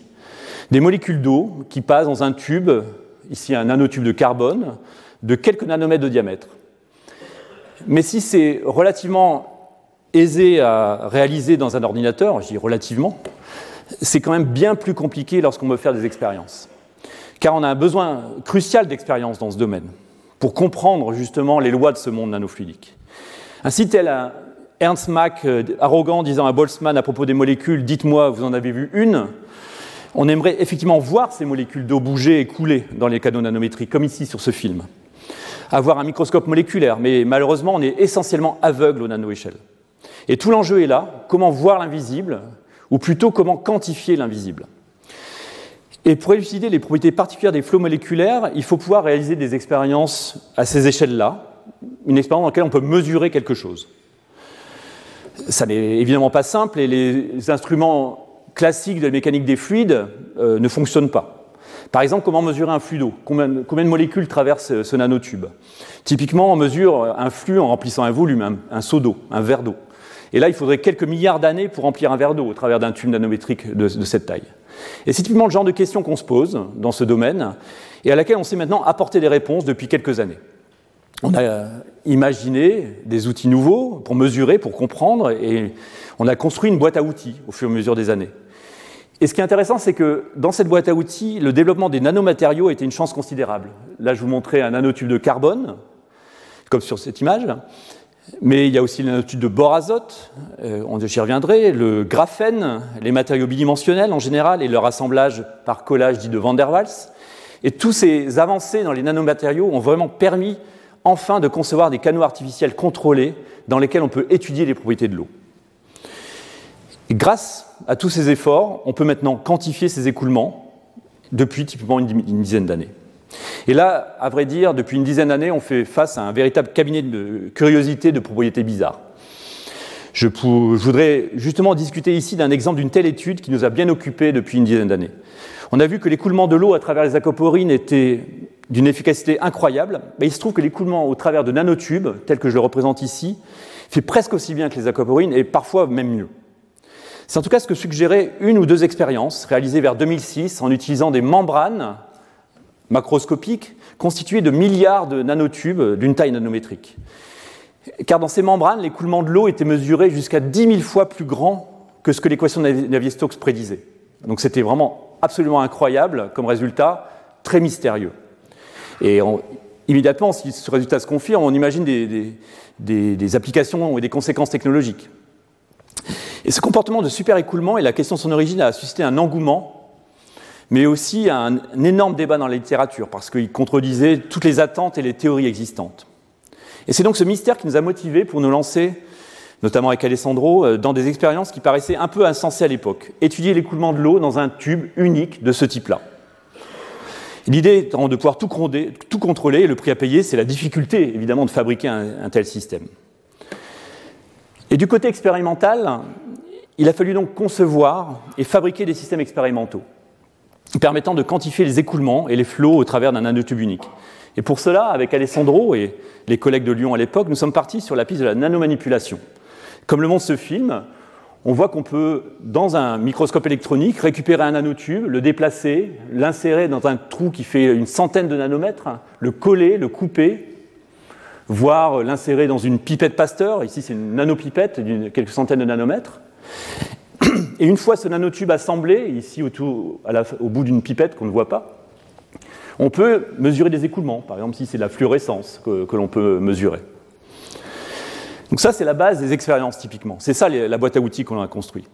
Des molécules d'eau qui passent dans un tube, ici un nanotube de carbone, de quelques nanomètres de diamètre. Mais si c'est relativement aisé à réaliser dans un ordinateur, je dis relativement, c'est quand même bien plus compliqué lorsqu'on veut faire des expériences. Car on a un besoin crucial d'expérience dans ce domaine pour comprendre justement les lois de ce monde nanofluidique. Ainsi, tel Ernst Mach, euh, arrogant, disant à Boltzmann à propos des molécules, dites-moi, vous en avez vu une? On aimerait effectivement voir ces molécules d'eau bouger et couler dans les canaux nanométriques, comme ici sur ce film. Avoir un microscope moléculaire, mais malheureusement, on est essentiellement aveugle aux nanoéchelles. Et tout l'enjeu est là, comment voir l'invisible, ou plutôt comment quantifier l'invisible. Et pour élucider les propriétés particulières des flots moléculaires, il faut pouvoir réaliser des expériences à ces échelles-là, une expérience dans laquelle on peut mesurer quelque chose. Ça n'est évidemment pas simple et les instruments classiques de la mécanique des fluides euh, ne fonctionnent pas. Par exemple, comment mesurer un flux d'eau? Combien, de molécules traversent ce nanotube? Typiquement, on mesure un flux en remplissant un volume, un, seau d'eau, un verre d'eau. Et là, il faudrait quelques milliards d'années pour remplir un verre d'eau au travers d'un tube nanométrique de, cette taille. Et c'est typiquement le genre de questions qu'on se pose dans ce domaine et à laquelle on sait maintenant apporter des réponses depuis quelques années on a imaginé des outils nouveaux pour mesurer, pour comprendre, et on a construit une boîte à outils au fur et à mesure des années. Et ce qui est intéressant, c'est que dans cette boîte à outils, le développement des nanomatériaux été une chance considérable. Là, je vous montrais un nanotube de carbone, comme sur cette image, mais il y a aussi le nanotube de bore azote, euh, j'y reviendrai, le graphène, les matériaux bidimensionnels en général, et leur assemblage par collage dit de Van der Waals. Et tous ces avancées dans les nanomatériaux ont vraiment permis enfin de concevoir des canaux artificiels contrôlés dans lesquels on peut étudier les propriétés de l'eau. grâce à tous ces efforts, on peut maintenant quantifier ces écoulements depuis typiquement une dizaine d'années. Et là, à vrai dire, depuis une dizaine d'années, on fait face à un véritable cabinet de curiosité de propriétés bizarres. Je, voudrais justement discuter ici d'un exemple d'une telle étude qui nous a bien occupés depuis une dizaine d'années. On a vu que l'écoulement de l'eau à travers les aquaporines était d'une efficacité incroyable, mais il se trouve que l'écoulement au travers de nanotubes, tel que je le représente ici, fait presque aussi bien que les aquaporines et parfois même mieux. C'est en tout cas ce que suggéraient une ou deux expériences réalisées vers 2006 en utilisant des membranes macroscopiques constituées de milliards de nanotubes d'une taille nanométrique. car dans ces membranes, l'écoulement de l'eau était mesuré jusqu'à 10 000 fois plus grand que ce que l'équation de Navier-Stokes prédisait. Donc c'était vraiment absolument incroyable comme résultat, très mystérieux. Et immédiatement, si ce résultat se confirme, on imagine des, des applications et des conséquences technologiques. Et ce comportement de super-écoulement et la question de son origine a suscité un engouement, mais aussi un, énorme débat dans la littérature, parce qu'il contredisait toutes les attentes et les théories existantes. Et c'est donc ce mystère qui nous a motivés pour nous lancer, notamment avec Alessandro, euh, dans des expériences qui paraissaient un peu insensées à l'époque. Étudier l'écoulement de l'eau dans un tube unique de ce type-là. L'idée étant de pouvoir tout, tout, contrôler, et le prix à payer, c'est la difficulté, évidemment, de fabriquer un tel système. Et du côté expérimental, il a fallu donc concevoir et fabriquer des systèmes expérimentaux permettant de quantifier les écoulements et les flots au travers d'un nanotube unique. Et pour cela, avec Alessandro et les collègues de Lyon à l'époque, nous sommes partis sur la piste de la nanomanipulation. Comme le montre ce film, on voit qu'on peut, dans un microscope électronique, récupérer un nanotube, le déplacer, l'insérer dans un trou qui fait une centaine de nanomètres, le coller, le couper, voire l'insérer dans une pipette Pasteur. Ici, c'est une nanopipette d'une quelques centaines de nanomètres. Et une fois ce nanotube assemblé, ici au, bout d'une pipette qu'on ne voit pas, on peut mesurer des écoulements, par exemple si c'est la fluorescence que, l'on peut mesurer. Donc ça, c'est la base des expériences typiquement. C'est ça la boîte à outils qu'on a construit.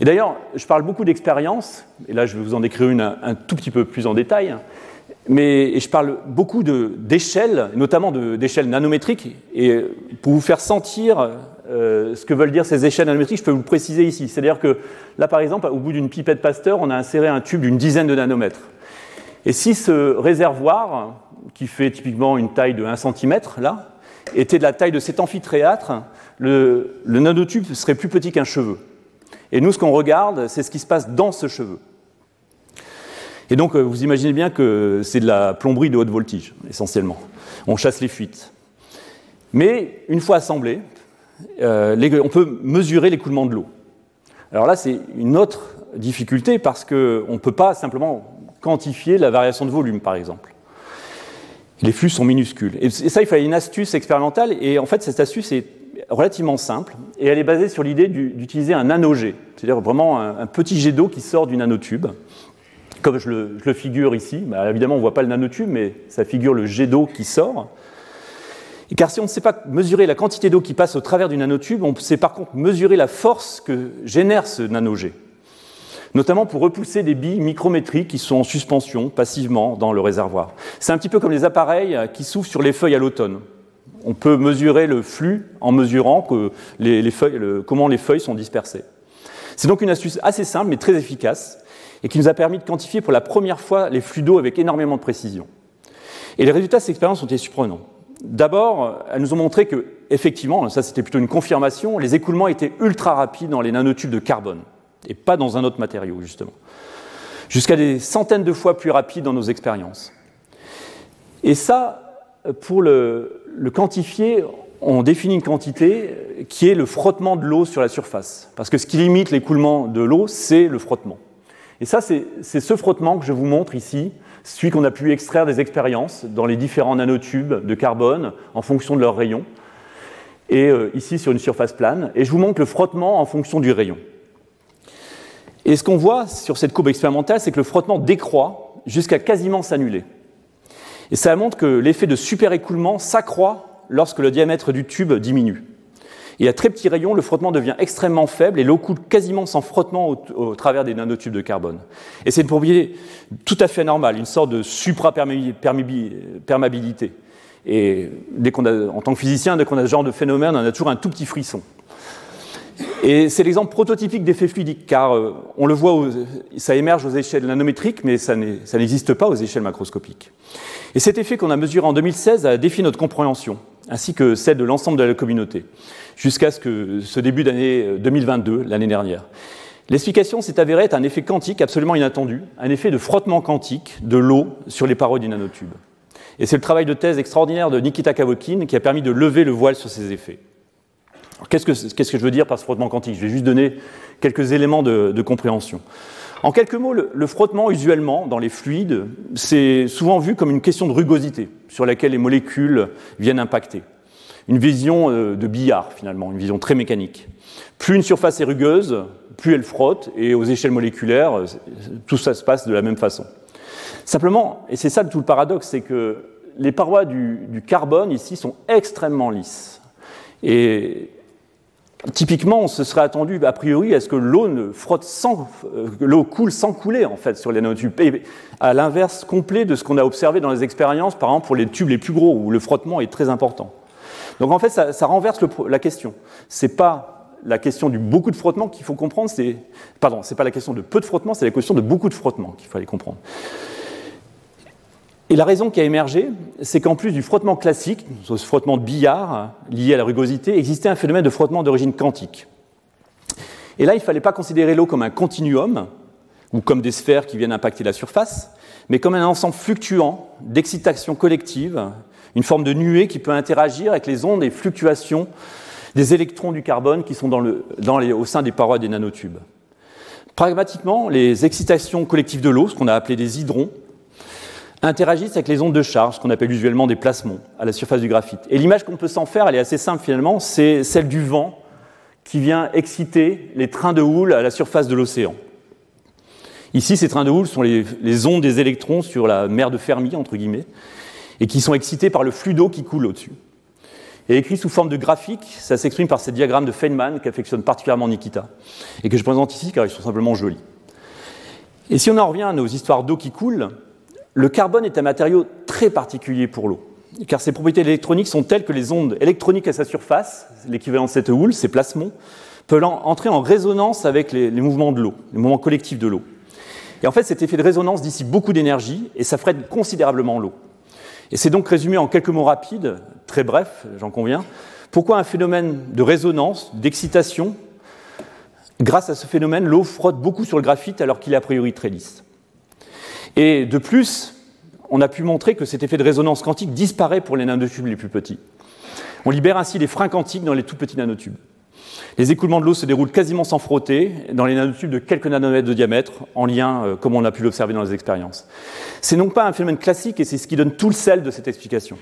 Et d'ailleurs, je parle beaucoup d'expériences, et là je vais vous en décrire une un, tout petit peu plus en détail, mais je parle beaucoup d'échelles, notamment d'échelles nanométriques, et pour vous faire sentir euh, ce que veulent dire ces échelles nanométriques, je peux vous le préciser ici. C'est-à-dire que là, par exemple, au bout d'une pipette Pasteur, on a inséré un tube d'une dizaine de nanomètres. Et si ce réservoir, qui fait typiquement une taille de 1 cm, là, était de la taille de cet amphithéâtre, le, le nanotube serait plus petit qu'un cheveu. Et nous, ce qu'on regarde, c'est ce qui se passe dans ce cheveu. Et donc, euh, vous imaginez bien que c'est de la plomberie de haute voltige, essentiellement. On chasse les fuites. Mais une fois assemblé, euh, on peut mesurer l'écoulement de l'eau. Alors là, c'est une autre difficulté parce qu'on ne peut pas simplement quantifier la variation de volume, par exemple. Les flux sont minuscules. Et ça, il fallait une astuce expérimentale. Et en fait, cette astuce est relativement simple. Et elle est basée sur l'idée d'utiliser un nanojet, c'est-à-dire vraiment un, petit jet d'eau qui sort du nanotube. Comme je le, figure ici, bah, évidemment, on ne voit pas le nanotube, mais ça figure le jet d'eau qui sort. Car si on ne sait pas mesurer la quantité d'eau qui passe au travers du nanotube, on sait par contre mesurer la force que génère ce nanojet, notamment pour repousser des billes micrométriques qui sont en suspension passivement dans le réservoir. C'est un petit peu comme les appareils qui s'ouvrent sur les feuilles à l'automne. On peut mesurer le flux en mesurant comment les feuilles sont dispersées. C'est donc une astuce assez simple mais très efficace et qui nous a permis de quantifier pour la première fois les flux d'eau avec énormément de précision. Et les résultats de cette expérience ont été surprenants. D'abord, elles nous ont montré que, effectivement, ça c'était plutôt une confirmation, les écoulements étaient ultra rapides dans les nanotubes de carbone, et pas dans un autre matériau, justement. Jusqu'à des centaines de fois plus rapides dans nos expériences. Et ça, pour le, quantifier, on définit une quantité qui est le frottement de l'eau sur la surface. Parce que ce qui limite l'écoulement de l'eau, c'est le frottement. Et ça, c'est ce frottement que je vous montre ici, celui qu'on a pu extraire des expériences dans les différents nanotubes de carbone en fonction de leur rayon, et euh, ici sur une surface plane, et je vous montre le frottement en fonction du rayon. Et ce qu'on voit sur cette courbe expérimentale, c'est que le frottement décroît jusqu'à quasiment s'annuler. Et ça montre que l'effet de super-écoulement s'accroît lorsque le diamètre du tube diminue. Et à très petit rayon, le frottement devient extrêmement faible et l'eau coule quasiment sans frottement au, travers des nanotubes de carbone. Et c'est une propriété tout à fait normale, une sorte de supra-perméabilité. Et dès qu'on a, en tant que physicien, dès qu'on a ce genre de phénomène, on a toujours un tout petit frisson. Et c'est l'exemple prototypique d'effet fluidique, car euh, on le voit, ça émerge aux échelles nanométriques, mais ça n'existe pas aux échelles macroscopiques. Et cet effet qu'on a mesuré en 2016 a défié notre compréhension, ainsi que celle de l'ensemble de la communauté jusqu'à ce que ce début d'année 2022, euh, l'année dernière. L'explication s'est avérée être un effet quantique absolument inattendu, un effet de frottement quantique de l'eau sur les parois du nanotube. Et c'est le travail de thèse extraordinaire de Nikita Kavokin qui a permis de lever le voile sur ces effets. Qu'est-ce que, que, je veux dire par ce frottement quantique? Je vais juste donner quelques éléments de, compréhension. En quelques mots, le, frottement, usuellement, dans les fluides, c'est souvent vu comme une question de rugosité sur laquelle les molécules viennent impacter. une vision euh, de billard finalement, une vision très mécanique. Plus une surface est rugueuse, plus elle frotte, et aux échelles moléculaires, euh, tout ça se passe de la même façon. Simplement, et c'est ça tout le paradoxe, c'est que les parois du, carbone ici sont extrêmement lisses. Typiquement, on se serait attendu a priori à ce que l'eau ne frotte sans, euh, l'eau coule sans couler en fait sur les nanotubes. Et à l'inverse complet de ce qu'on a observé dans les expériences, par exemple pour les tubes les plus gros où le frottement est très important. Donc en fait, ça, ça renverse le, la question. C'est pas la question du beaucoup de frottement qu'il faut comprendre, c'est pardon, c'est pas la question de peu de frottement, c'est la question de beaucoup de frottement qu'il fallait comprendre. Et la raison qui a émergé, c'est qu'en plus du frottement classique, ce frottement de billard lié à la rugosité, existait un phénomène de frottement d'origine quantique. Et là, il ne fallait pas considérer l'eau comme un continuum, ou comme des sphères qui viennent impacter la surface, mais comme un ensemble fluctuant d'excitation collective, une forme de nuée qui peut interagir avec les ondes et fluctuations des électrons du carbone qui sont au sein des parois des nanotubes. Pragmatiquement, les excitations collectives de l'eau, ce qu'on a appelé des hydrons, interagissent avec les ondes de charge, qu'on appelle usuellement des plasmons, à la surface du graphite. Et l'image qu'on peut s'en faire, elle est assez simple finalement, c'est celle du vent qui vient exciter les trains de houle à la surface de l'océan. Ici, ces trains de houle sont les, les, ondes des électrons sur la mer de Fermi, entre guillemets, et qui sont excités par le flux d'eau qui coule au-dessus. Et écrit sous forme de graphique, ça s'exprime par ces diagrammes de Feynman qu'affectionne particulièrement Nikita, et que je présente ici car ils sont simplement jolis. Et si on en revient à nos histoires d'eau qui coule, le carbone est un matériau très particulier pour l'eau, car ses propriétés électroniques sont telles que les ondes électroniques à sa surface, l'équivalent de cette houle, ces plasmons, peuvent entrer en résonance avec les, mouvements de l'eau, les mouvements collectifs de l'eau. Et en fait, cet effet de résonance dissipe beaucoup d'énergie et ça freine considérablement l'eau. Et c'est donc résumé en quelques mots rapides, très brefs, j'en conviens, pourquoi un phénomène de résonance, d'excitation, grâce à ce phénomène, l'eau frotte beaucoup sur le graphite alors qu'il est a priori très lisse. Et de plus, on a pu montrer que cet effet de résonance quantique disparaît pour les nanotubes les plus petits. On libère ainsi les freins quantiques dans les tout petits nanotubes. Les écoulements de l'eau se déroulent quasiment sans frotter dans les nanotubes de quelques nanomètres de diamètre, en lien, euh, comme on a pu l'observer dans les expériences. C'est donc pas un phénomène classique et c'est ce qui donne tout le sel de cette explication.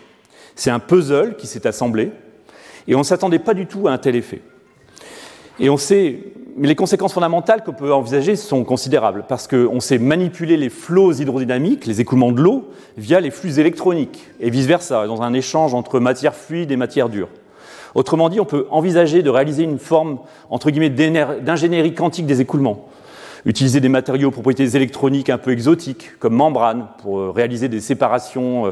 C'est un puzzle qui s'est assemblé et on ne s'attendait pas du tout à un tel effet. Et on sait, mais les conséquences fondamentales qu'on peut envisager sont considérables parce qu'on sait manipuler les flots hydrodynamiques, les écoulements de l'eau, via les flux électroniques et vice-versa, dans un échange entre matière fluide et matière dure. Autrement dit, on peut envisager de réaliser une forme, entre guillemets, d'ingénierie quantique des écoulements. Utiliser des matériaux aux propriétés électroniques un peu exotiques, comme membrane, pour euh, réaliser des séparations euh,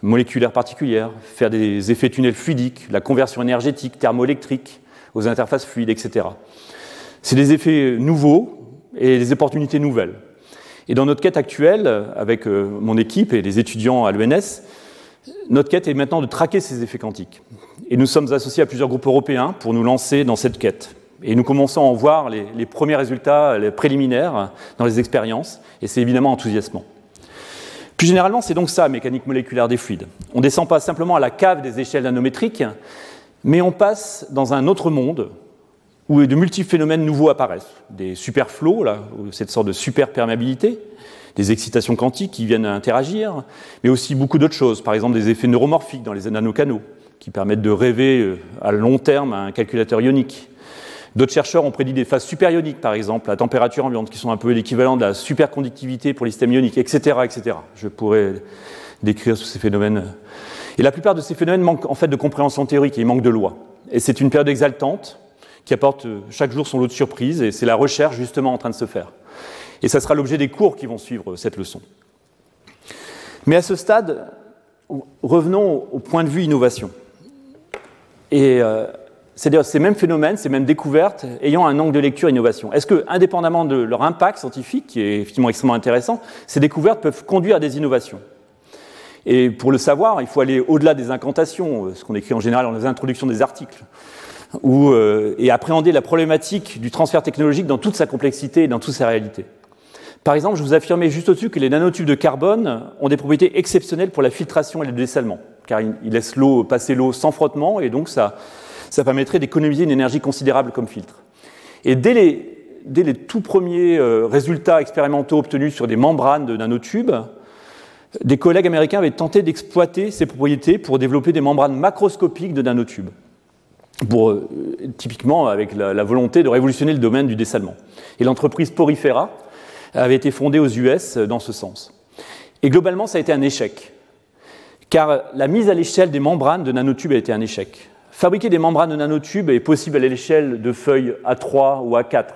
moléculaires particulières, faire des effets tunnels fluidiques, la conversion énergétique, thermoélectrique, aux interfaces fluides, etc. C'est des effets nouveaux et des opportunités nouvelles. Et dans notre quête actuelle, avec euh, mon équipe et les étudiants à l'ENS, notre quête est maintenant de traquer ces effets quantiques. Et nous sommes associés à plusieurs groupes européens pour nous lancer dans cette quête. Et nous commençons à en voir les, premiers résultats préliminaires dans les expériences, et c'est évidemment enthousiasmant. Plus généralement, c'est donc ça, mécanique moléculaire des fluides. On ne descend pas simplement à la cave des échelles nanométriques, mais on passe dans un autre monde où de multiples phénomènes nouveaux apparaissent. Des superflots, cette sorte de superperméabilité, des excitations quantiques qui viennent interagir, mais aussi beaucoup d'autres choses, par exemple des effets neuromorphiques dans les nanocanaux, qui permettent de rêver euh, à long terme à un calculateur ionique. D'autres chercheurs ont prédit des phases superioniques, par exemple, à température ambiante, qui sont un peu l'équivalent de la superconductivité pour les systèmes ioniques, etc., etc. Je pourrais décrire tous ces phénomènes. Et la plupart de ces phénomènes manquent en fait de compréhension théorique et manquent de loi. Et c'est une période exaltante qui apporte euh, chaque jour son lot de surprises, et c'est la recherche justement en train de se faire. Et ça sera l'objet des cours qui vont suivre cette leçon. Mais à ce stade, revenons au point de vue innovation. Et euh, c'est-à-dire ces mêmes phénomènes, ces mêmes découvertes ayant un angle de lecture innovation. Est-ce que, indépendamment de leur impact scientifique, qui est effectivement extrêmement intéressant, ces découvertes peuvent conduire à des innovations? Et pour le savoir, il faut aller au-delà des incantations, euh, ce qu'on écrit en général dans les introductions des articles, ou, euh, et appréhender la problématique du transfert technologique dans toute sa complexité et dans toute sa réalité. Par exemple, je vous affirmais juste au-dessus que les nanotubes de carbone ont des propriétés exceptionnelles pour la filtration et le dessalement car il, laisse l'eau passer l'eau sans frottement, et donc ça, ça permettrait d'économiser une énergie considérable comme filtre. Et dès les, dès les tout premiers euh, résultats expérimentaux obtenus sur des membranes de nanotubes, des collègues américains avaient tenté d'exploiter ces propriétés pour développer des membranes macroscopiques de nanotubes, euh, typiquement avec la, la, volonté de révolutionner le domaine du dessalement. Et l'entreprise Porifera avait été fondée aux US dans ce sens. Et globalement, ça a été un échec, car la mise à l'échelle des membranes de nanotubes a été un échec. Fabriquer des membranes de nanotubes est possible à l'échelle de feuilles A3 ou A4.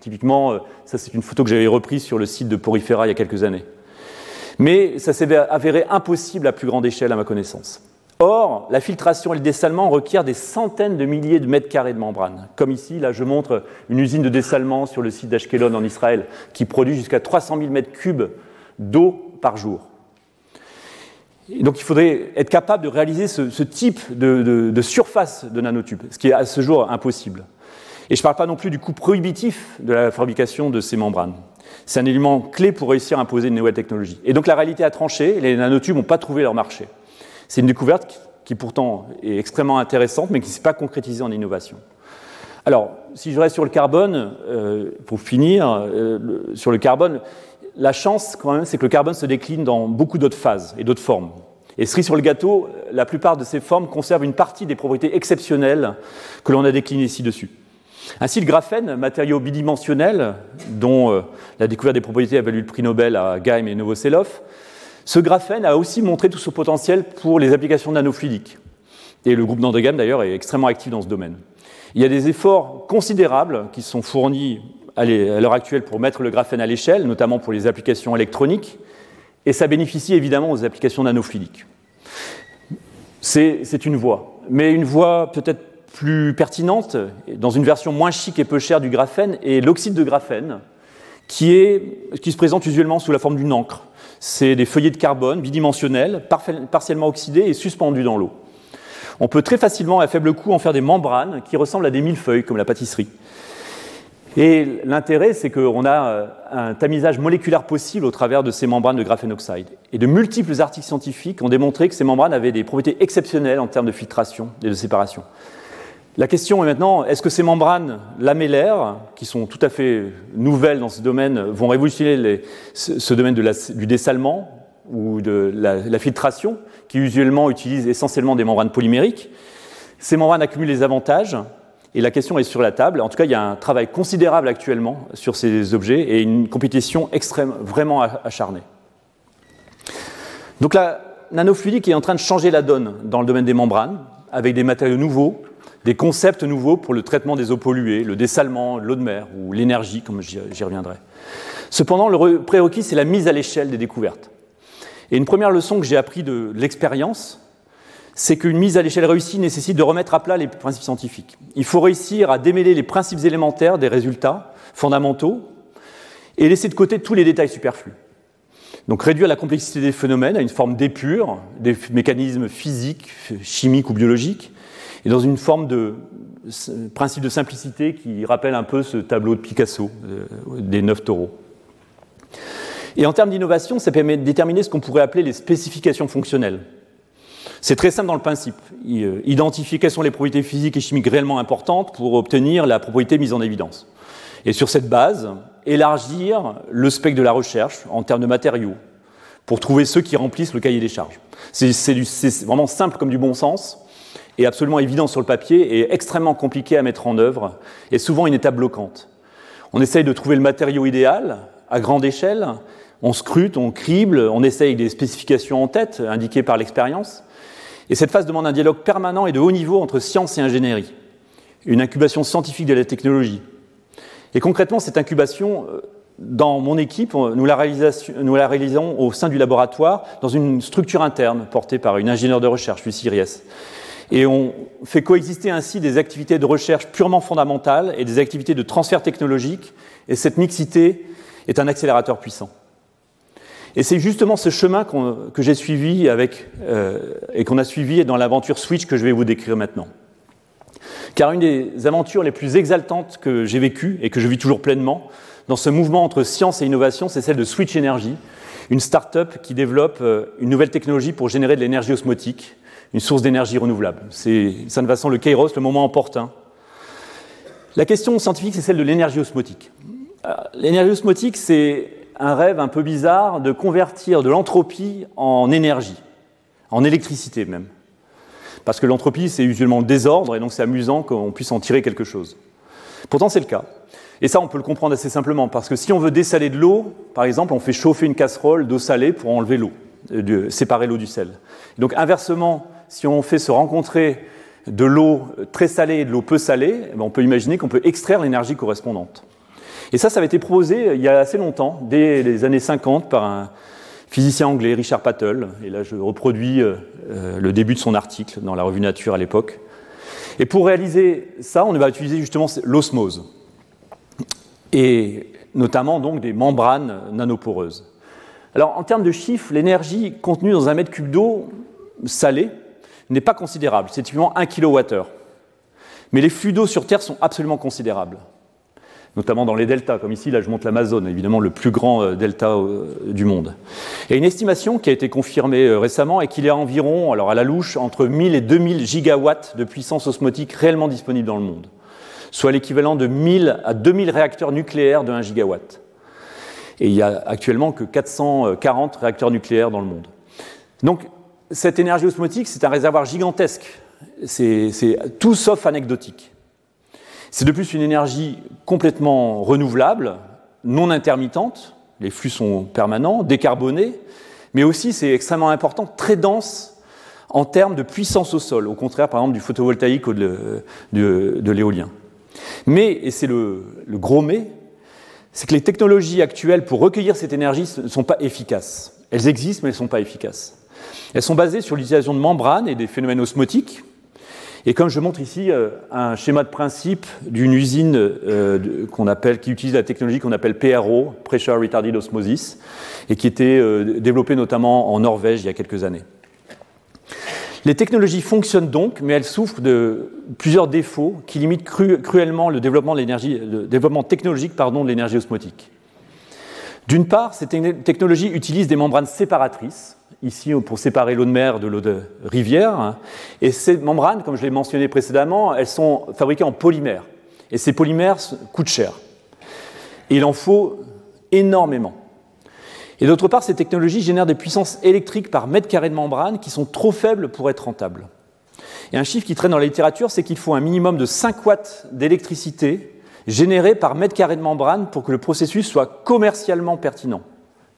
Typiquement, euh, ça c'est une photo que j'avais reprise sur le site de Porifera il y a quelques années. Mais ça s'est avéré impossible à plus grande échelle à ma connaissance. Or, la filtration et le dessalement requièrent des centaines de milliers de mètres carrés de membrane. Comme ici, là, je montre une usine de dessalement sur le site d'Ashkelon en Israël qui produit jusqu'à 300 000 mètres cubes d'eau par jour. Donc il faudrait être capable de réaliser ce, type de, surface de nanotubes, ce qui est à ce jour impossible. Et je ne parle pas non plus du coût prohibitif de la fabrication de ces membranes. C'est un élément clé pour réussir à imposer une nouvelle technologie. Et donc la réalité a tranché, les nanotubes n'ont pas trouvé leur marché. C'est une découverte qui, pourtant est extrêmement intéressante, mais qui ne s'est pas concrétisée en innovation. Alors, si je reste sur le carbone, euh, pour finir, euh, sur le carbone, la chance, quand même, c'est que le carbone se décline dans beaucoup d'autres phases et d'autres formes. Et cerise sur le gâteau, la plupart de ces formes conservent une partie des propriétés exceptionnelles que l'on a déclinées ci-dessus. Ainsi, le graphène, matériau bidimensionnel, dont euh, la découverte des propriétés a valu le prix Nobel à Geim et Novoselov, ce graphène a aussi montré tout son potentiel pour les applications nanofluidiques. Et le groupe Nandegam, d'ailleurs, est extrêmement actif dans ce domaine. Il y a des efforts considérables qui sont fournis à l'heure actuelle pour mettre le graphène à l'échelle, notamment pour les applications électroniques, et ça bénéficie évidemment aux applications nanofluidiques. C'est une voie, mais une voie peut-être plus pertinente, dans une version moins chic et peu chère du graphène, est l'oxyde de graphène, qui se présente usuellement sous la forme d'une encre. C'est des feuillets de carbone bidimensionnels, partiellement oxydés et suspendus dans l'eau. On peut très facilement, à faible coût, en faire des membranes qui ressemblent à des millefeuilles, comme la pâtisserie. Et l'intérêt, c'est qu'on a euh, un tamisage moléculaire possible au travers de ces membranes de graphène oxyde. Et de multiples articles scientifiques ont démontré que ces membranes avaient des propriétés exceptionnelles en termes de filtration et de séparation. La question est maintenant, est-ce que ces membranes lamellaires, qui sont tout à fait nouvelles dans ce domaine, vont révolutionner ce, domaine du dessalement ou de la, la, filtration, qui usuellement utilise essentiellement des membranes polymériques? Ces membranes accumulent les avantages, et la question est sur la table. En tout cas, il y a un travail considérable actuellement sur ces objets et une compétition extrême, vraiment acharnée. Donc la nanofluidique est en train de changer la donne dans le domaine des membranes, avec des matériaux nouveaux, des concepts nouveaux pour le traitement des eaux polluées, le dessalement, l'eau de mer ou l'énergie, comme j'y reviendrai. Cependant, le prérequis, c'est la mise à l'échelle des découvertes. Et une première leçon que j'ai appris de l'expérience, c'est qu'une mise à l'échelle réussie nécessite de remettre à plat les principes scientifiques. Il faut réussir à démêler les principes élémentaires des résultats fondamentaux et laisser de côté tous les détails superflus. Donc réduire la complexité des phénomènes à une forme d'épure, des mécanismes physiques, chimiques ou biologiques, et dans une forme de principe de simplicité qui rappelle un peu ce tableau de Picasso euh, des neuf taureaux. Et en termes d'innovation, ça permet de déterminer ce qu'on pourrait appeler les spécifications fonctionnelles. C'est très simple dans le principe. Euh, identifier quelles sont les propriétés physiques et chimiques réellement importantes pour obtenir la propriété mise en évidence. Et sur cette base, élargir le spectre de la recherche en termes de matériaux pour trouver ceux qui remplissent le cahier des charges. C'est vraiment simple comme du bon sens et absolument évident sur le papier et extrêmement compliqué à mettre en œuvre et souvent une étape bloquante. On essaye de trouver le matériau idéal à grande échelle, on scrute, on crible, on essaye des spécifications en tête indiquées par l'expérience, et cette phase demande un dialogue permanent et de haut niveau entre science et ingénierie, une incubation scientifique de la technologie. Et concrètement, cette incubation, euh, dans mon équipe, nous la, nous la réalisons au sein du laboratoire dans une structure interne portée par une ingénieure de recherche, Lucie Ries. Et on fait coexister ainsi des activités de recherche purement fondamentales et des activités de transfert technologique, et cette mixité est un accélérateur puissant. Et c'est justement ce chemin qu que j'ai suivi avec, euh, et qu'on a suivi dans l'aventure Switch que je vais vous décrire maintenant. Car une des aventures les plus exaltantes que j'ai vécues et que je vis toujours pleinement dans ce mouvement entre science et innovation, c'est celle de Switch Energy, une start-up qui développe euh, une nouvelle technologie pour générer de l'énergie osmotique, une source d'énergie renouvelable. Ça ne va sans le Kairos, le moment opportun. La question scientifique, c'est celle de l'énergie osmotique. Euh, l'énergie osmotique, c'est un rêve un peu bizarre de convertir de l'entropie en énergie, en électricité même. Parce que l'entropie, c'est usuellement le désordre, et donc c'est amusant qu'on puisse en tirer quelque chose. Pourtant, c'est le cas. Et ça, on peut le comprendre assez simplement, parce que si on veut dessaler de l'eau, par exemple, on fait chauffer une casserole d'eau salée pour enlever l'eau, euh, séparer l'eau du sel. Donc inversement, si on fait se rencontrer de l'eau très salée et de l'eau peu salée, eh ben, on peut imaginer qu'on peut extraire l'énergie correspondante. Et ça, ça avait été proposé il y a assez longtemps, dès les années 50, par un physicien anglais, Richard Pattle. Et là, je reproduis euh, euh, le début de son article dans la revue Nature à l'époque. Et pour réaliser ça, on va utiliser justement l'osmose. Et notamment donc des membranes nanoporeuses. Alors en termes de chiffres, l'énergie contenue dans un mètre cube d'eau salée n'est pas considérable, c'est typiquement 1 kWh. Mais les flux d'eau sur Terre sont absolument considérables, notamment dans les deltas, comme ici, là je montre l'Amazone, évidemment le plus grand euh, delta euh, du monde. Et une estimation qui a été confirmée euh, récemment est qu'il y a environ, alors à la louche, entre 1000 et 2000 gigawatts de puissance osmotique réellement disponible dans le monde, soit l'équivalent de 1000 à 2000 réacteurs nucléaires de 1 gigawatt. Et il n'y a actuellement que 440 réacteurs nucléaires dans le monde. Donc cette énergie osmotique, c'est un réservoir gigantesque. C'est tout sauf anecdotique. C'est de plus une énergie complètement renouvelable, non intermittente, les flux sont permanents, décarbonés, mais aussi, c'est extrêmement important, très dense en termes de puissance au sol, au contraire par exemple du photovoltaïque ou de, l'éolien. Mais, et c'est le, le gros mais, c'est que les technologies actuelles pour recueillir cette énergie ne sont pas efficaces. Elles existent, mais elles ne sont pas efficaces. Elles sont basées sur l'utilisation de membranes et des phénomènes osmotiques. Et comme je montre ici euh, un schéma de principe d'une usine euh, qu'on appelle, qui utilise la technologie qu'on appelle PRO, Pressure Retarded Osmosis, et qui était euh, développée notamment en Norvège il y a quelques années. Les technologies fonctionnent donc, mais elles souffrent de plusieurs défauts qui limitent cruellement le développement, le développement technologique pardon, de l'énergie osmotique. D'une part, ces technologies utilisent des membranes séparatrices, ici pour séparer l'eau de mer de l'eau de rivière. Et ces membranes, comme je l'ai mentionné précédemment, elles sont fabriquées en polymère. Et ces polymères coûtent cher. Et il en faut énormément. Et d'autre part, ces technologies génèrent des puissances électriques par mètre carré de membrane qui sont trop faibles pour être rentables. Et un chiffre qui traîne dans la littérature, c'est qu'il faut un minimum de 5 watts d'électricité générée par mètre carré de membrane pour que le processus soit commercialement pertinent.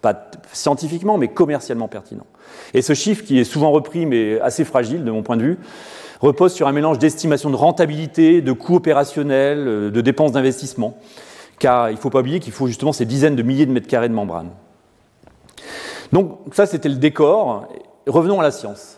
Pas scientifiquement, mais commercialement pertinent. Et ce chiffre, qui est souvent repris, mais assez fragile de mon point de vue, repose sur un mélange d'estimation de rentabilité, de coûts opérationnels, euh, de dépenses d'investissement. Car il ne faut pas oublier qu'il faut justement ces dizaines de milliers de mètres carrés de membrane. Donc ça, c'était le décor. Revenons à la science.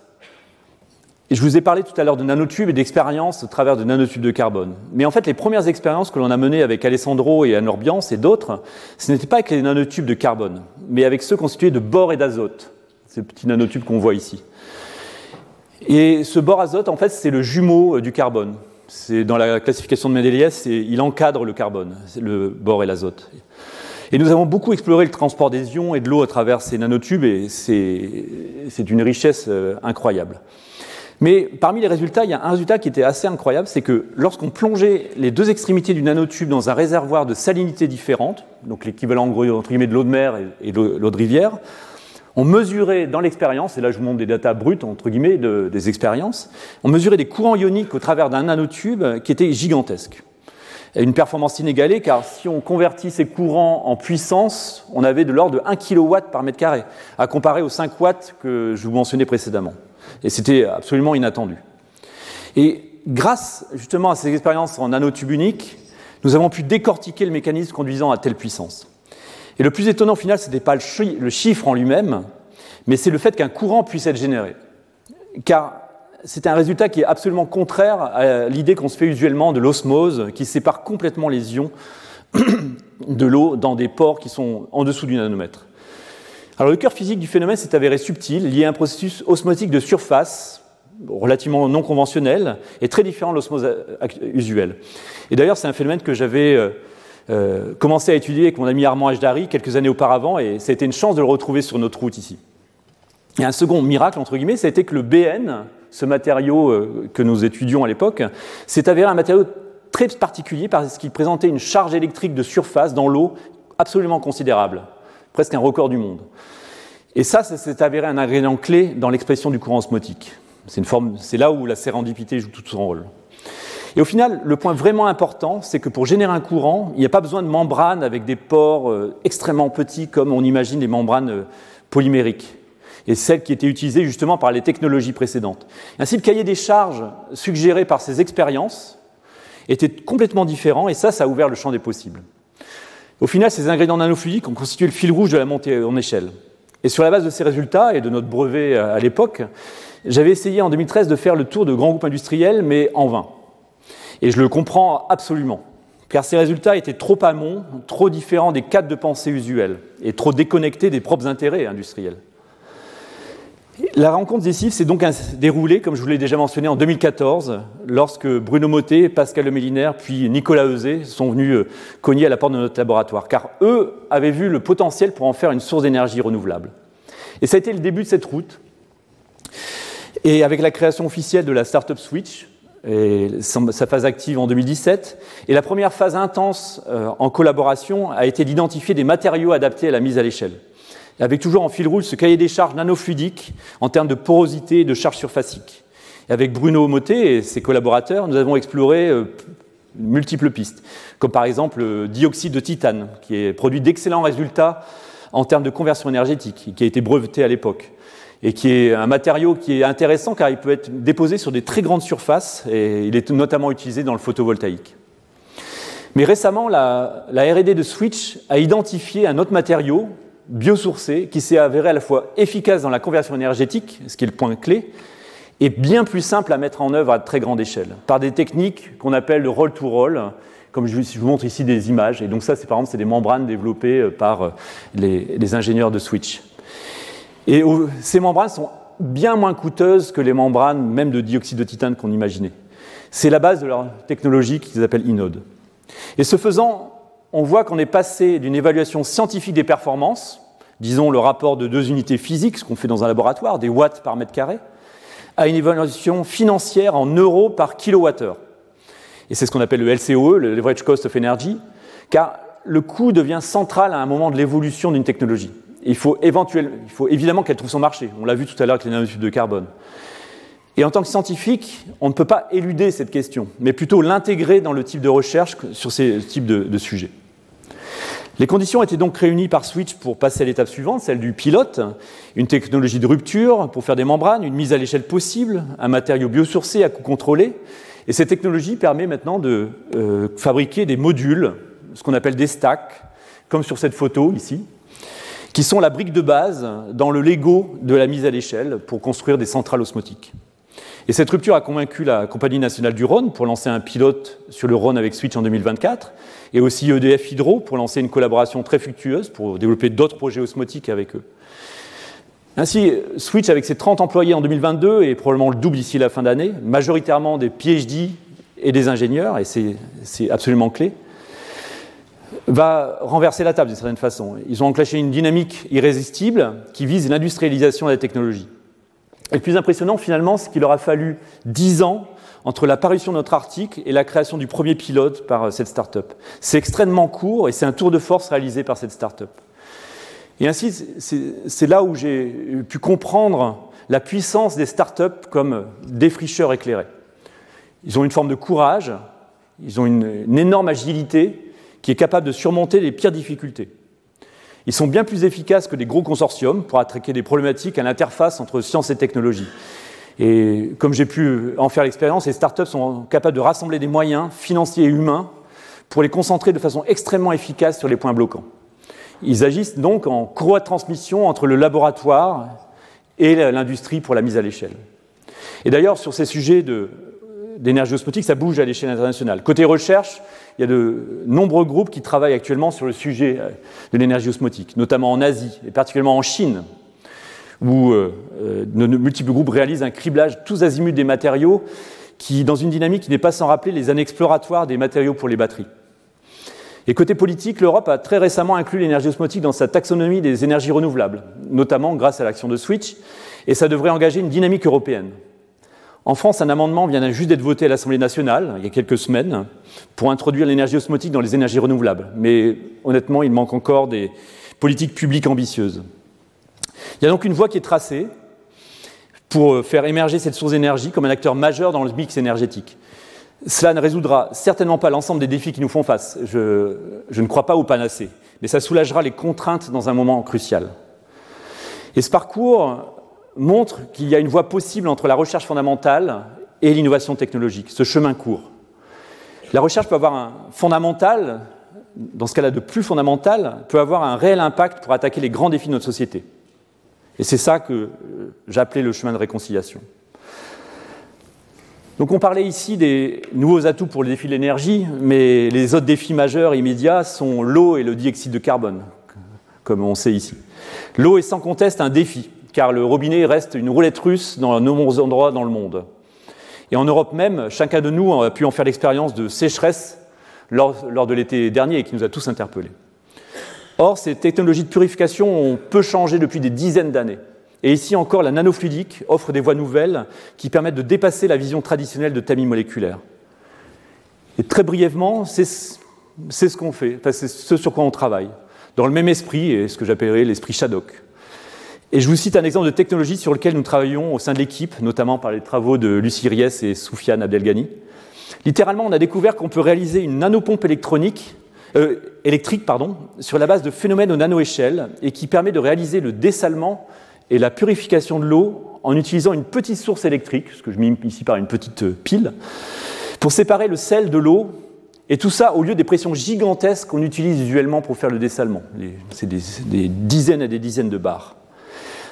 Je vous ai parlé tout à l'heure de nanotubes et d'expériences au travers de nanotubes de carbone. Mais en fait, les premières expériences que l'on a menées avec Alessandro et Anne et d'autres, ce n'était pas avec les nanotubes de carbone, mais avec ceux constitués de bore et d'azote, ces petits nanotubes qu'on voit ici. Et ce bore azote, en fait, c'est le jumeau euh, du carbone. C'est dans la classification de Mendeleïev, il encadre le carbone, le bore et l'azote. Et nous avons beaucoup exploré le transport des ions et de l'eau à travers ces nanotubes, et c'est une richesse euh, incroyable. Mais parmi les résultats, il y a un résultat qui était assez incroyable, c'est que lorsqu'on plongeait les deux extrémités du nanotube dans un réservoir de salinité différente, donc l'équivalent entre guillemets de l'eau de mer et de l'eau de rivière, on mesurait dans l'expérience, et là je vous montre des datas brutes entre guillemets des expériences, on mesurait des courants ioniques au travers d'un nanotube qui étaient gigantesques. Et une performance inégalée, car si on convertit ces courants en puissance, on avait de l'ordre de 1 kW par mètre carré, à comparer aux 5 watts que je vous mentionnais précédemment. Et c'était absolument inattendu. Et grâce justement à ces expériences en nanotube unique, nous avons pu décortiquer le mécanisme conduisant à telle puissance. Et le plus étonnant au final, ce n'était pas le chiffre en lui-même, mais c'est le fait qu'un courant puisse être généré. Car c'est un résultat qui est absolument contraire à l'idée qu'on se fait usuellement de l'osmose, qui sépare complètement les ions *clears throat* de l'eau dans des pores qui sont en dessous du nanomètre. Alors le cœur physique du phénomène s'est avéré subtil, lié à un processus osmotique de surface relativement non conventionnel et très différent de l'osmose usuelle. Et d'ailleurs, c'est un phénomène que j'avais euh, euh, commencé à étudier avec mon ami Armand Ajdari quelques années auparavant, et ça a été une chance de le retrouver sur notre route ici. Et un second miracle, entre guillemets, ça a été que le BN, ce matériau euh, que nous étudions à l'époque, s'est avéré un matériau très particulier parce qu'il présentait une charge électrique de surface dans l'eau absolument considérable presque un record du monde. Et ça, ça s'est avéré un ingrédient clé dans l'expression du courant osmotique. C'est là où la sérendipité joue tout son rôle. Et au final, le point vraiment important, c'est que pour générer un courant, il n'y a pas besoin de membranes avec des pores euh, extrêmement petits comme on imagine les membranes euh, polymériques et celles qui étaient utilisées justement par les technologies précédentes. Ainsi, le cahier des charges suggéré par ces expériences était complètement différent et ça, ça a ouvert le champ des possibles. Au final, ces ingrédients nanofluidiques ont constitué le fil rouge de la montée en échelle. Et sur la base de ces résultats et de notre brevet à l'époque, j'avais essayé en 2013 de faire le tour de grands groupes industriels, mais en vain. Et je le comprends absolument, car ces résultats étaient trop amont, trop différents des cadres de pensée usuels, et trop déconnectés des propres intérêts industriels. La rencontre décisive s'est donc déroulée, comme je vous l'ai déjà mentionné, en 2014, lorsque Bruno Mottet, Pascal Le Mélinaire, puis Nicolas Euzet sont venus euh, cogner à la porte de notre laboratoire, car eux avaient vu le potentiel pour en faire une source d'énergie renouvelable. Et ça a été le début de cette route. Et avec la création officielle de la Startup Switch, et sa phase active en 2017, et la première phase intense euh, en collaboration a été d'identifier des matériaux adaptés à la mise à l'échelle avec toujours en fil rouge ce cahier des charges nanofluidiques en termes de porosité et de charge surfacique. Avec Bruno Motet et ses collaborateurs, nous avons exploré euh, multiples pistes, comme par exemple le dioxyde de titane, qui produit d'excellents résultats en termes de conversion énergétique, qui a été breveté à l'époque, et qui est un matériau qui est intéressant car il peut être déposé sur des très grandes surfaces, et il est notamment utilisé dans le photovoltaïque. Mais récemment, la RD de Switch a identifié un autre matériau biosourcé qui s'est avéré à la fois efficace dans la conversion énergétique, ce qui est le point clé, et bien plus simple à mettre en œuvre à très grande échelle, par des techniques qu'on appelle le roll-to-roll, comme je vous montre ici des images. Et donc ça, c'est par exemple, c'est des membranes développées euh, par euh, les, ingénieurs de Switch. Et ces membranes sont bien moins coûteuses que les membranes même de dioxyde de titane qu'on imaginait. C'est la base de leur technologie qu'ils appellent Inode. Et ce faisant, on voit qu'on est passé d'une évaluation scientifique des performances, disons le rapport de deux unités physiques, ce qu'on fait dans un laboratoire, des watts par mètre carré, à une évaluation financière en euros par kilowattheure. Et c'est ce qu'on appelle le LCOE, le Leverage Cost of Energy, car le coût devient central à un moment de l'évolution d'une technologie. il faut, évidemment qu'elle trouve son marché. On l'a vu tout à l'heure avec les nanotubes de carbone. Et en tant que scientifique, on ne peut pas éluder cette question, mais plutôt l'intégrer dans le type de recherche sur ces types de sujets. Les conditions étaient donc réunies par Switch pour passer à l'étape suivante, celle du pilote, une technologie de rupture pour faire des membranes, une mise à l'échelle possible, un matériau biosourcé à coût contrôlé. Et cette technologie permet maintenant de euh, fabriquer des modules, ce qu'on appelle des stacks, comme sur cette photo ici, qui sont la brique de base dans le Lego de la mise à l'échelle pour construire des centrales osmotiques. Et cette rupture a convaincu la Compagnie nationale du Rhône pour lancer un pilote sur le Rhône avec Switch en 2024, et aussi EDF Hydro pour lancer une collaboration très fructueuse pour développer d'autres projets osmotiques avec eux. Ainsi, Switch, avec ses 30 employés en 2022 et probablement le double d'ici la fin d'année, majoritairement des PhD et des ingénieurs, et c'est absolument clé, va renverser la table d'une certaine façon. Ils ont enclenché une dynamique irrésistible qui vise l'industrialisation de la technologie. Et le plus impressionnant, finalement, c'est qu'il aura fallu 10 ans entre la parution de notre article et la création du premier pilote par euh, cette start-up. C'est extrêmement court et c'est un tour de force réalisé par cette start-up. Et ainsi, c'est là où j'ai pu comprendre la puissance des start-up comme défricheurs éclairés. Ils ont une forme de courage, ils ont une, une énorme agilité qui est capable de surmonter les pires difficultés. Ils sont bien plus efficaces que des gros consortiums pour attaquer des problématiques à l'interface entre science et technologie. Et comme j'ai pu en faire l'expérience, les startups sont capables de rassembler des moyens financiers et humains pour les concentrer de façon extrêmement efficace sur les points bloquants. Ils agissent donc en courroie de transmission entre le laboratoire et l'industrie pour la mise à l'échelle. Et d'ailleurs, sur ces sujets d'énergie osmotique, ça bouge à l'échelle internationale. Côté recherche, il y a de nombreux groupes qui travaillent actuellement sur le sujet euh, de l'énergie osmotique, notamment en Asie et particulièrement en Chine, où euh, euh, de multiples groupes réalisent un criblage tous azimuts des matériaux qui, dans une dynamique qui n'est pas sans rappeler les années exploratoires des matériaux pour les batteries. Et côté politique, l'Europe a très récemment inclus l'énergie osmotique dans sa taxonomie des énergies renouvelables, notamment grâce à l'action de Switch, et ça devrait engager une dynamique européenne. En France, un amendement vient juste d'être voté à l'Assemblée nationale, il y a quelques semaines, pour introduire l'énergie osmotique dans les énergies renouvelables. Mais honnêtement, il manque encore des, politique publique ambitieuse. Il y a donc une voie qui est tracée pour faire émerger cette source d'énergie comme un acteur majeur dans le mix énergétique. Cela ne résoudra certainement pas l'ensemble des défis qui nous font face. Je, je ne crois pas au panacée, mais ça soulagera les contraintes dans un moment crucial. Et ce parcours montre qu'il y a une voie possible entre la recherche fondamentale et l'innovation technologique, ce chemin court. La recherche peut avoir un fondamental, dans ce cas-là de plus fondamental, peut avoir un réel impact pour attaquer les grands défis de notre société. Et c'est ça que j'appelais le chemin de réconciliation. Donc on parlait ici des nouveaux atouts pour le défi de l'énergie, mais les autres défis majeurs immédiats sont l'eau et le dioxyde de carbone, comme on sait ici. L'eau est sans conteste un défi, car le robinet reste une roulette russe dans de nombreux endroits dans le monde. Et en Europe même, chacun de nous a pu en faire l'expérience de sécheresse lors, de l'été dernier et qui nous a tous interpellés. Or, ces technologies de purification ont peu changé depuis des dizaines d'années. Et ici encore, la nanofluidique offre des voies nouvelles qui permettent de dépasser la vision traditionnelle de tamis moléculaire. Et très brièvement, c'est ce qu'on fait, c'est ce sur quoi on travaille, dans le même esprit, et ce que j'appellerais l'esprit Shadok. Et je vous cite un exemple de technologie sur lequel nous travaillons au sein de l'équipe, notamment par les travaux de Lucie Ries et Soufiane Abdelgani. Littéralement, on a découvert qu'on peut réaliser une nanopompe électronique, euh, électrique pardon, sur la base de phénomènes aux nanoéchelles et qui permet de réaliser le dessalement et la purification de l'eau en utilisant une petite source électrique, ce que je mets ici par une petite euh, pile, pour séparer le sel de l'eau, et tout ça au lieu des pressions gigantesques qu'on utilise usuellement pour faire le dessalement. C'est des, des, dizaines et des dizaines de bars.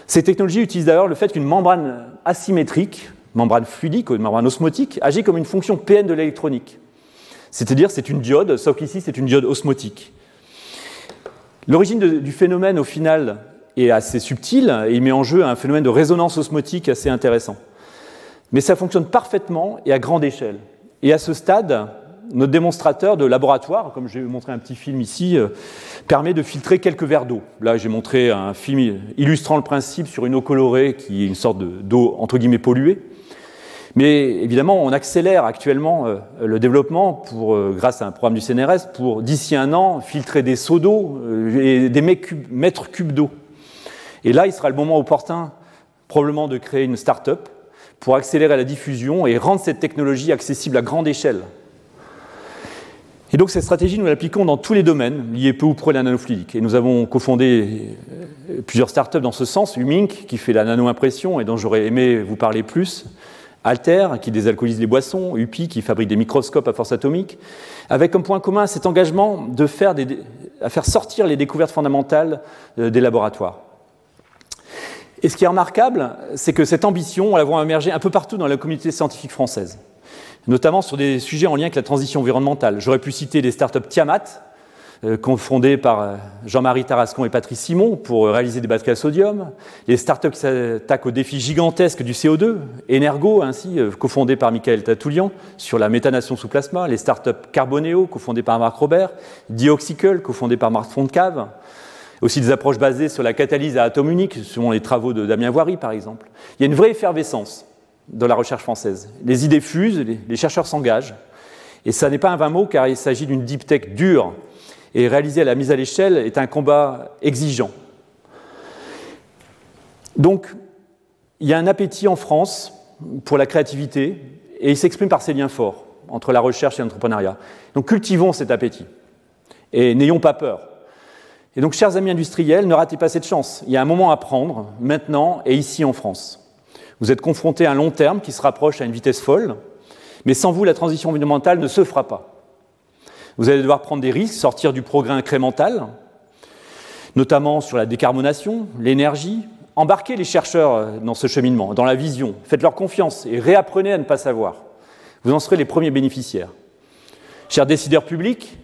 Ces technologies utilisent d'ailleurs le fait qu'une membrane asymétrique, membrane fluidique ou une membrane osmotique, agit comme une fonction PN de l'électronique. C'est-à-dire c'est une diode, sauf qu'ici c'est une diode osmotique. L'origine du phénomène au final est assez subtil et il met en jeu un phénomène de résonance osmotique assez intéressant. Mais ça fonctionne parfaitement et à grande échelle. Et à ce stade, notre démonstrateur de laboratoire, comme j'ai montré un petit film ici, euh, permet de filtrer quelques verres d'eau. Là, j'ai montré un film illustrant le principe sur une eau colorée qui est une sorte d'eau entre guillemets polluée. Mais évidemment, on accélère actuellement euh, le développement euh, grâce à un programme du CNRS pour, d'ici un an, filtrer des seaux d'eau et des mètres cubes d'eau. Et là, il sera le moment opportun, probablement, de créer une start-up pour accélérer la diffusion et rendre cette technologie accessible à grande échelle. Et donc cette stratégie, nous l'appliquons dans tous les domaines liés peu ou près à la nanofluidique. Et nous avons cofondé euh, plusieurs startups dans ce sens, Umink, qui fait la nano-impression et dont j'aurais aimé vous parler plus, Alter, qui désalcoolise les boissons, UPI, qui fabrique des microscopes à force atomique, avec comme point commun cet engagement de faire sortir les découvertes fondamentales euh, des laboratoires. Et ce qui est remarquable, c'est que cette ambition, on la voit émerger un peu partout dans la communauté scientifique française, notamment sur des sujets en lien avec la transition environnementale. J'aurais pu citer les startups Tiamat, euh, cofondées par euh, Jean-Marie Tarascon et Patrice Simon pour euh, réaliser des batteries à sodium, les startups qui s'attaquent au défi gigantesque du CO2, Energo ainsi, cofondé par Michael Tatoulian sur la méthanation sous plasma, les startups Carboneo, cofondées par Marc Robert, Dioxicle, cofondé par Marc Fontcave, aussi des approches basées sur la catalyse à atome unique, selon les travaux de Damien Voiry par exemple. Il y a une vraie effervescence dans la recherche française. Les idées fusent, les chercheurs s'engagent. Et ça n'est pas un vain mot car il s'agit d'une deep tech dure. Et réaliser la mise à l'échelle est un combat exigeant. Donc, il y a un appétit en France pour la créativité et il s'exprime par ces liens forts entre la recherche et l'entrepreneuriat. Donc cultivons cet appétit et n'ayons pas peur. Et donc, chers amis industriels, ne ratez pas cette chance. Il y a un moment à prendre, maintenant et ici en France. Vous êtes confrontés à un long terme qui se rapproche à une vitesse folle, mais sans vous, la transition environnementale ne se fera pas. Vous allez devoir prendre des risques, sortir du progrès incrémental, notamment sur la décarbonation, l'énergie. Embarquez les chercheurs dans ce cheminement, dans la vision. Faites-leur confiance et réapprenez à ne pas savoir. Vous en serez les premiers bénéficiaires. Chers décideurs publics,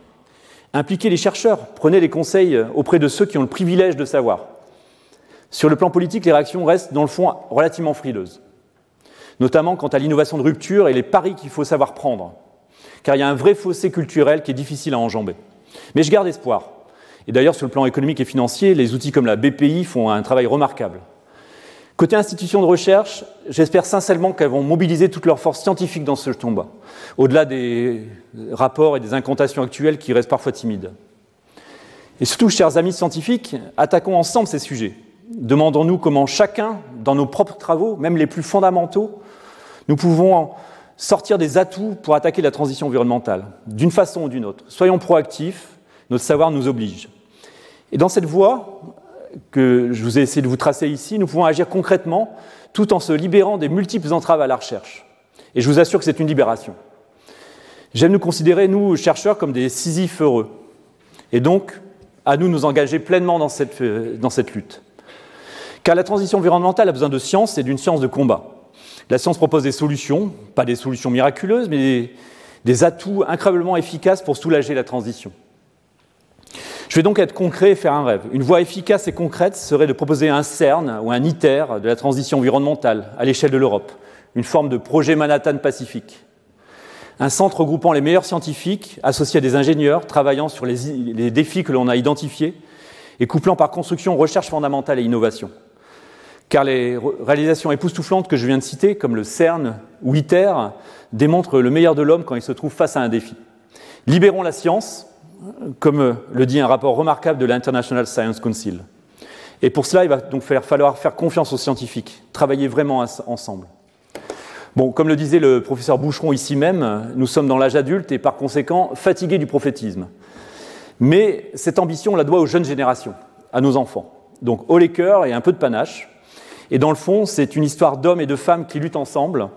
Impliquez les chercheurs, prenez les conseils auprès de ceux qui ont le privilège de savoir. Sur le plan politique, les réactions restent dans le fond relativement frileuses, notamment quant à l'innovation de rupture et les paris qu'il faut savoir prendre, car il y a un vrai fossé culturel qui est difficile à enjamber. Mais je garde espoir. Et d'ailleurs, sur le plan économique et financier, les outils comme la BPI font un travail remarquable. Côté institutions de recherche, j'espère sincèrement qu'elles vont mobiliser toutes leurs forces scientifiques dans ce combat, au-delà des rapports et des incantations actuelles qui restent parfois timides. Et surtout, chers amis scientifiques, attaquons ensemble ces sujets. Demandons-nous comment chacun, dans nos propres travaux, même les plus fondamentaux, nous pouvons sortir des atouts pour attaquer la transition environnementale, d'une façon ou d'une autre. Soyons proactifs, notre savoir nous oblige. Et dans cette voie que je vous ai essayé de vous tracer ici, nous pouvons agir concrètement tout en se libérant des multiples entraves à la recherche. Et je vous assure que c'est une libération. J'aime nous considérer, nous, chercheurs, comme des Sisyphes heureux. Et donc, à nous nous engager pleinement dans cette, dans cette lutte. Car la transition environnementale a besoin de science et d'une science de combat. La science propose des solutions, pas des solutions miraculeuses, mais des, atouts incroyablement efficaces pour soulager la transition. Je vais donc être concret et faire un rêve. Une voie efficace et concrète serait de proposer un CERN ou un ITER de la transition environnementale à l'échelle de l'Europe, une forme de projet Manhattan Pacifique. Un centre regroupant les meilleurs scientifiques, associés à des ingénieurs, travaillant sur les défis que l'on a identifiés et couplant par construction recherche fondamentale et innovation. Car les réalisations époustouflantes que je viens de citer, comme le CERN ou ITER, démontrent le meilleur de l'homme quand il se trouve face à un défi. Libérons la science, comme le dit un rapport remarquable de l'International Science Council. Et pour cela, il va donc falloir faire confiance aux scientifiques, travailler vraiment ensemble. Bon, comme le disait le professeur Boucheron ici même, nous sommes dans l'âge adulte et par conséquent fatigués du prophétisme. Mais cette ambition, on la doit aux jeunes générations, à nos enfants. Donc haut les cœurs et un peu de panache. Et dans le fond, c'est une histoire d'hommes et de femmes qui luttent ensemble.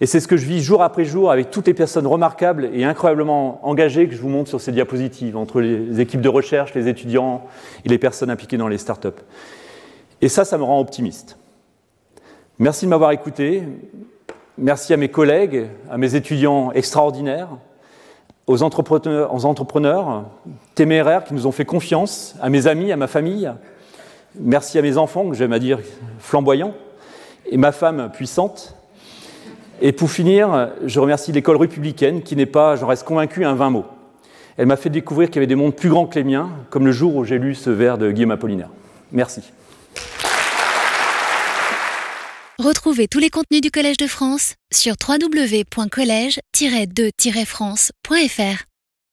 Et c'est ce que je vis jour après jour avec toutes les personnes remarquables et incroyablement engagées que je vous montre sur ces diapositives, entre les équipes de recherche, les étudiants et les personnes impliquées dans les startups. Et ça, ça me rend optimiste. Merci de m'avoir écouté. Merci à mes collègues, à mes étudiants extraordinaires, aux entrepreneurs, aux entrepreneurs téméraires qui nous ont fait confiance, à mes amis, à ma famille. Merci à mes enfants, que j'aime à dire flamboyants, et ma femme puissante. Et pour finir, je remercie l'école républicaine qui n'est pas, j'en reste convaincu, un vain mot. Elle m'a fait découvrir qu'il y avait des mondes plus grands que les miens, comme le jour où j'ai lu ce vers de Guillaume Apollinaire. Merci. Retrouvez tous les contenus du Collège de France sur www.colège-2-france.fr.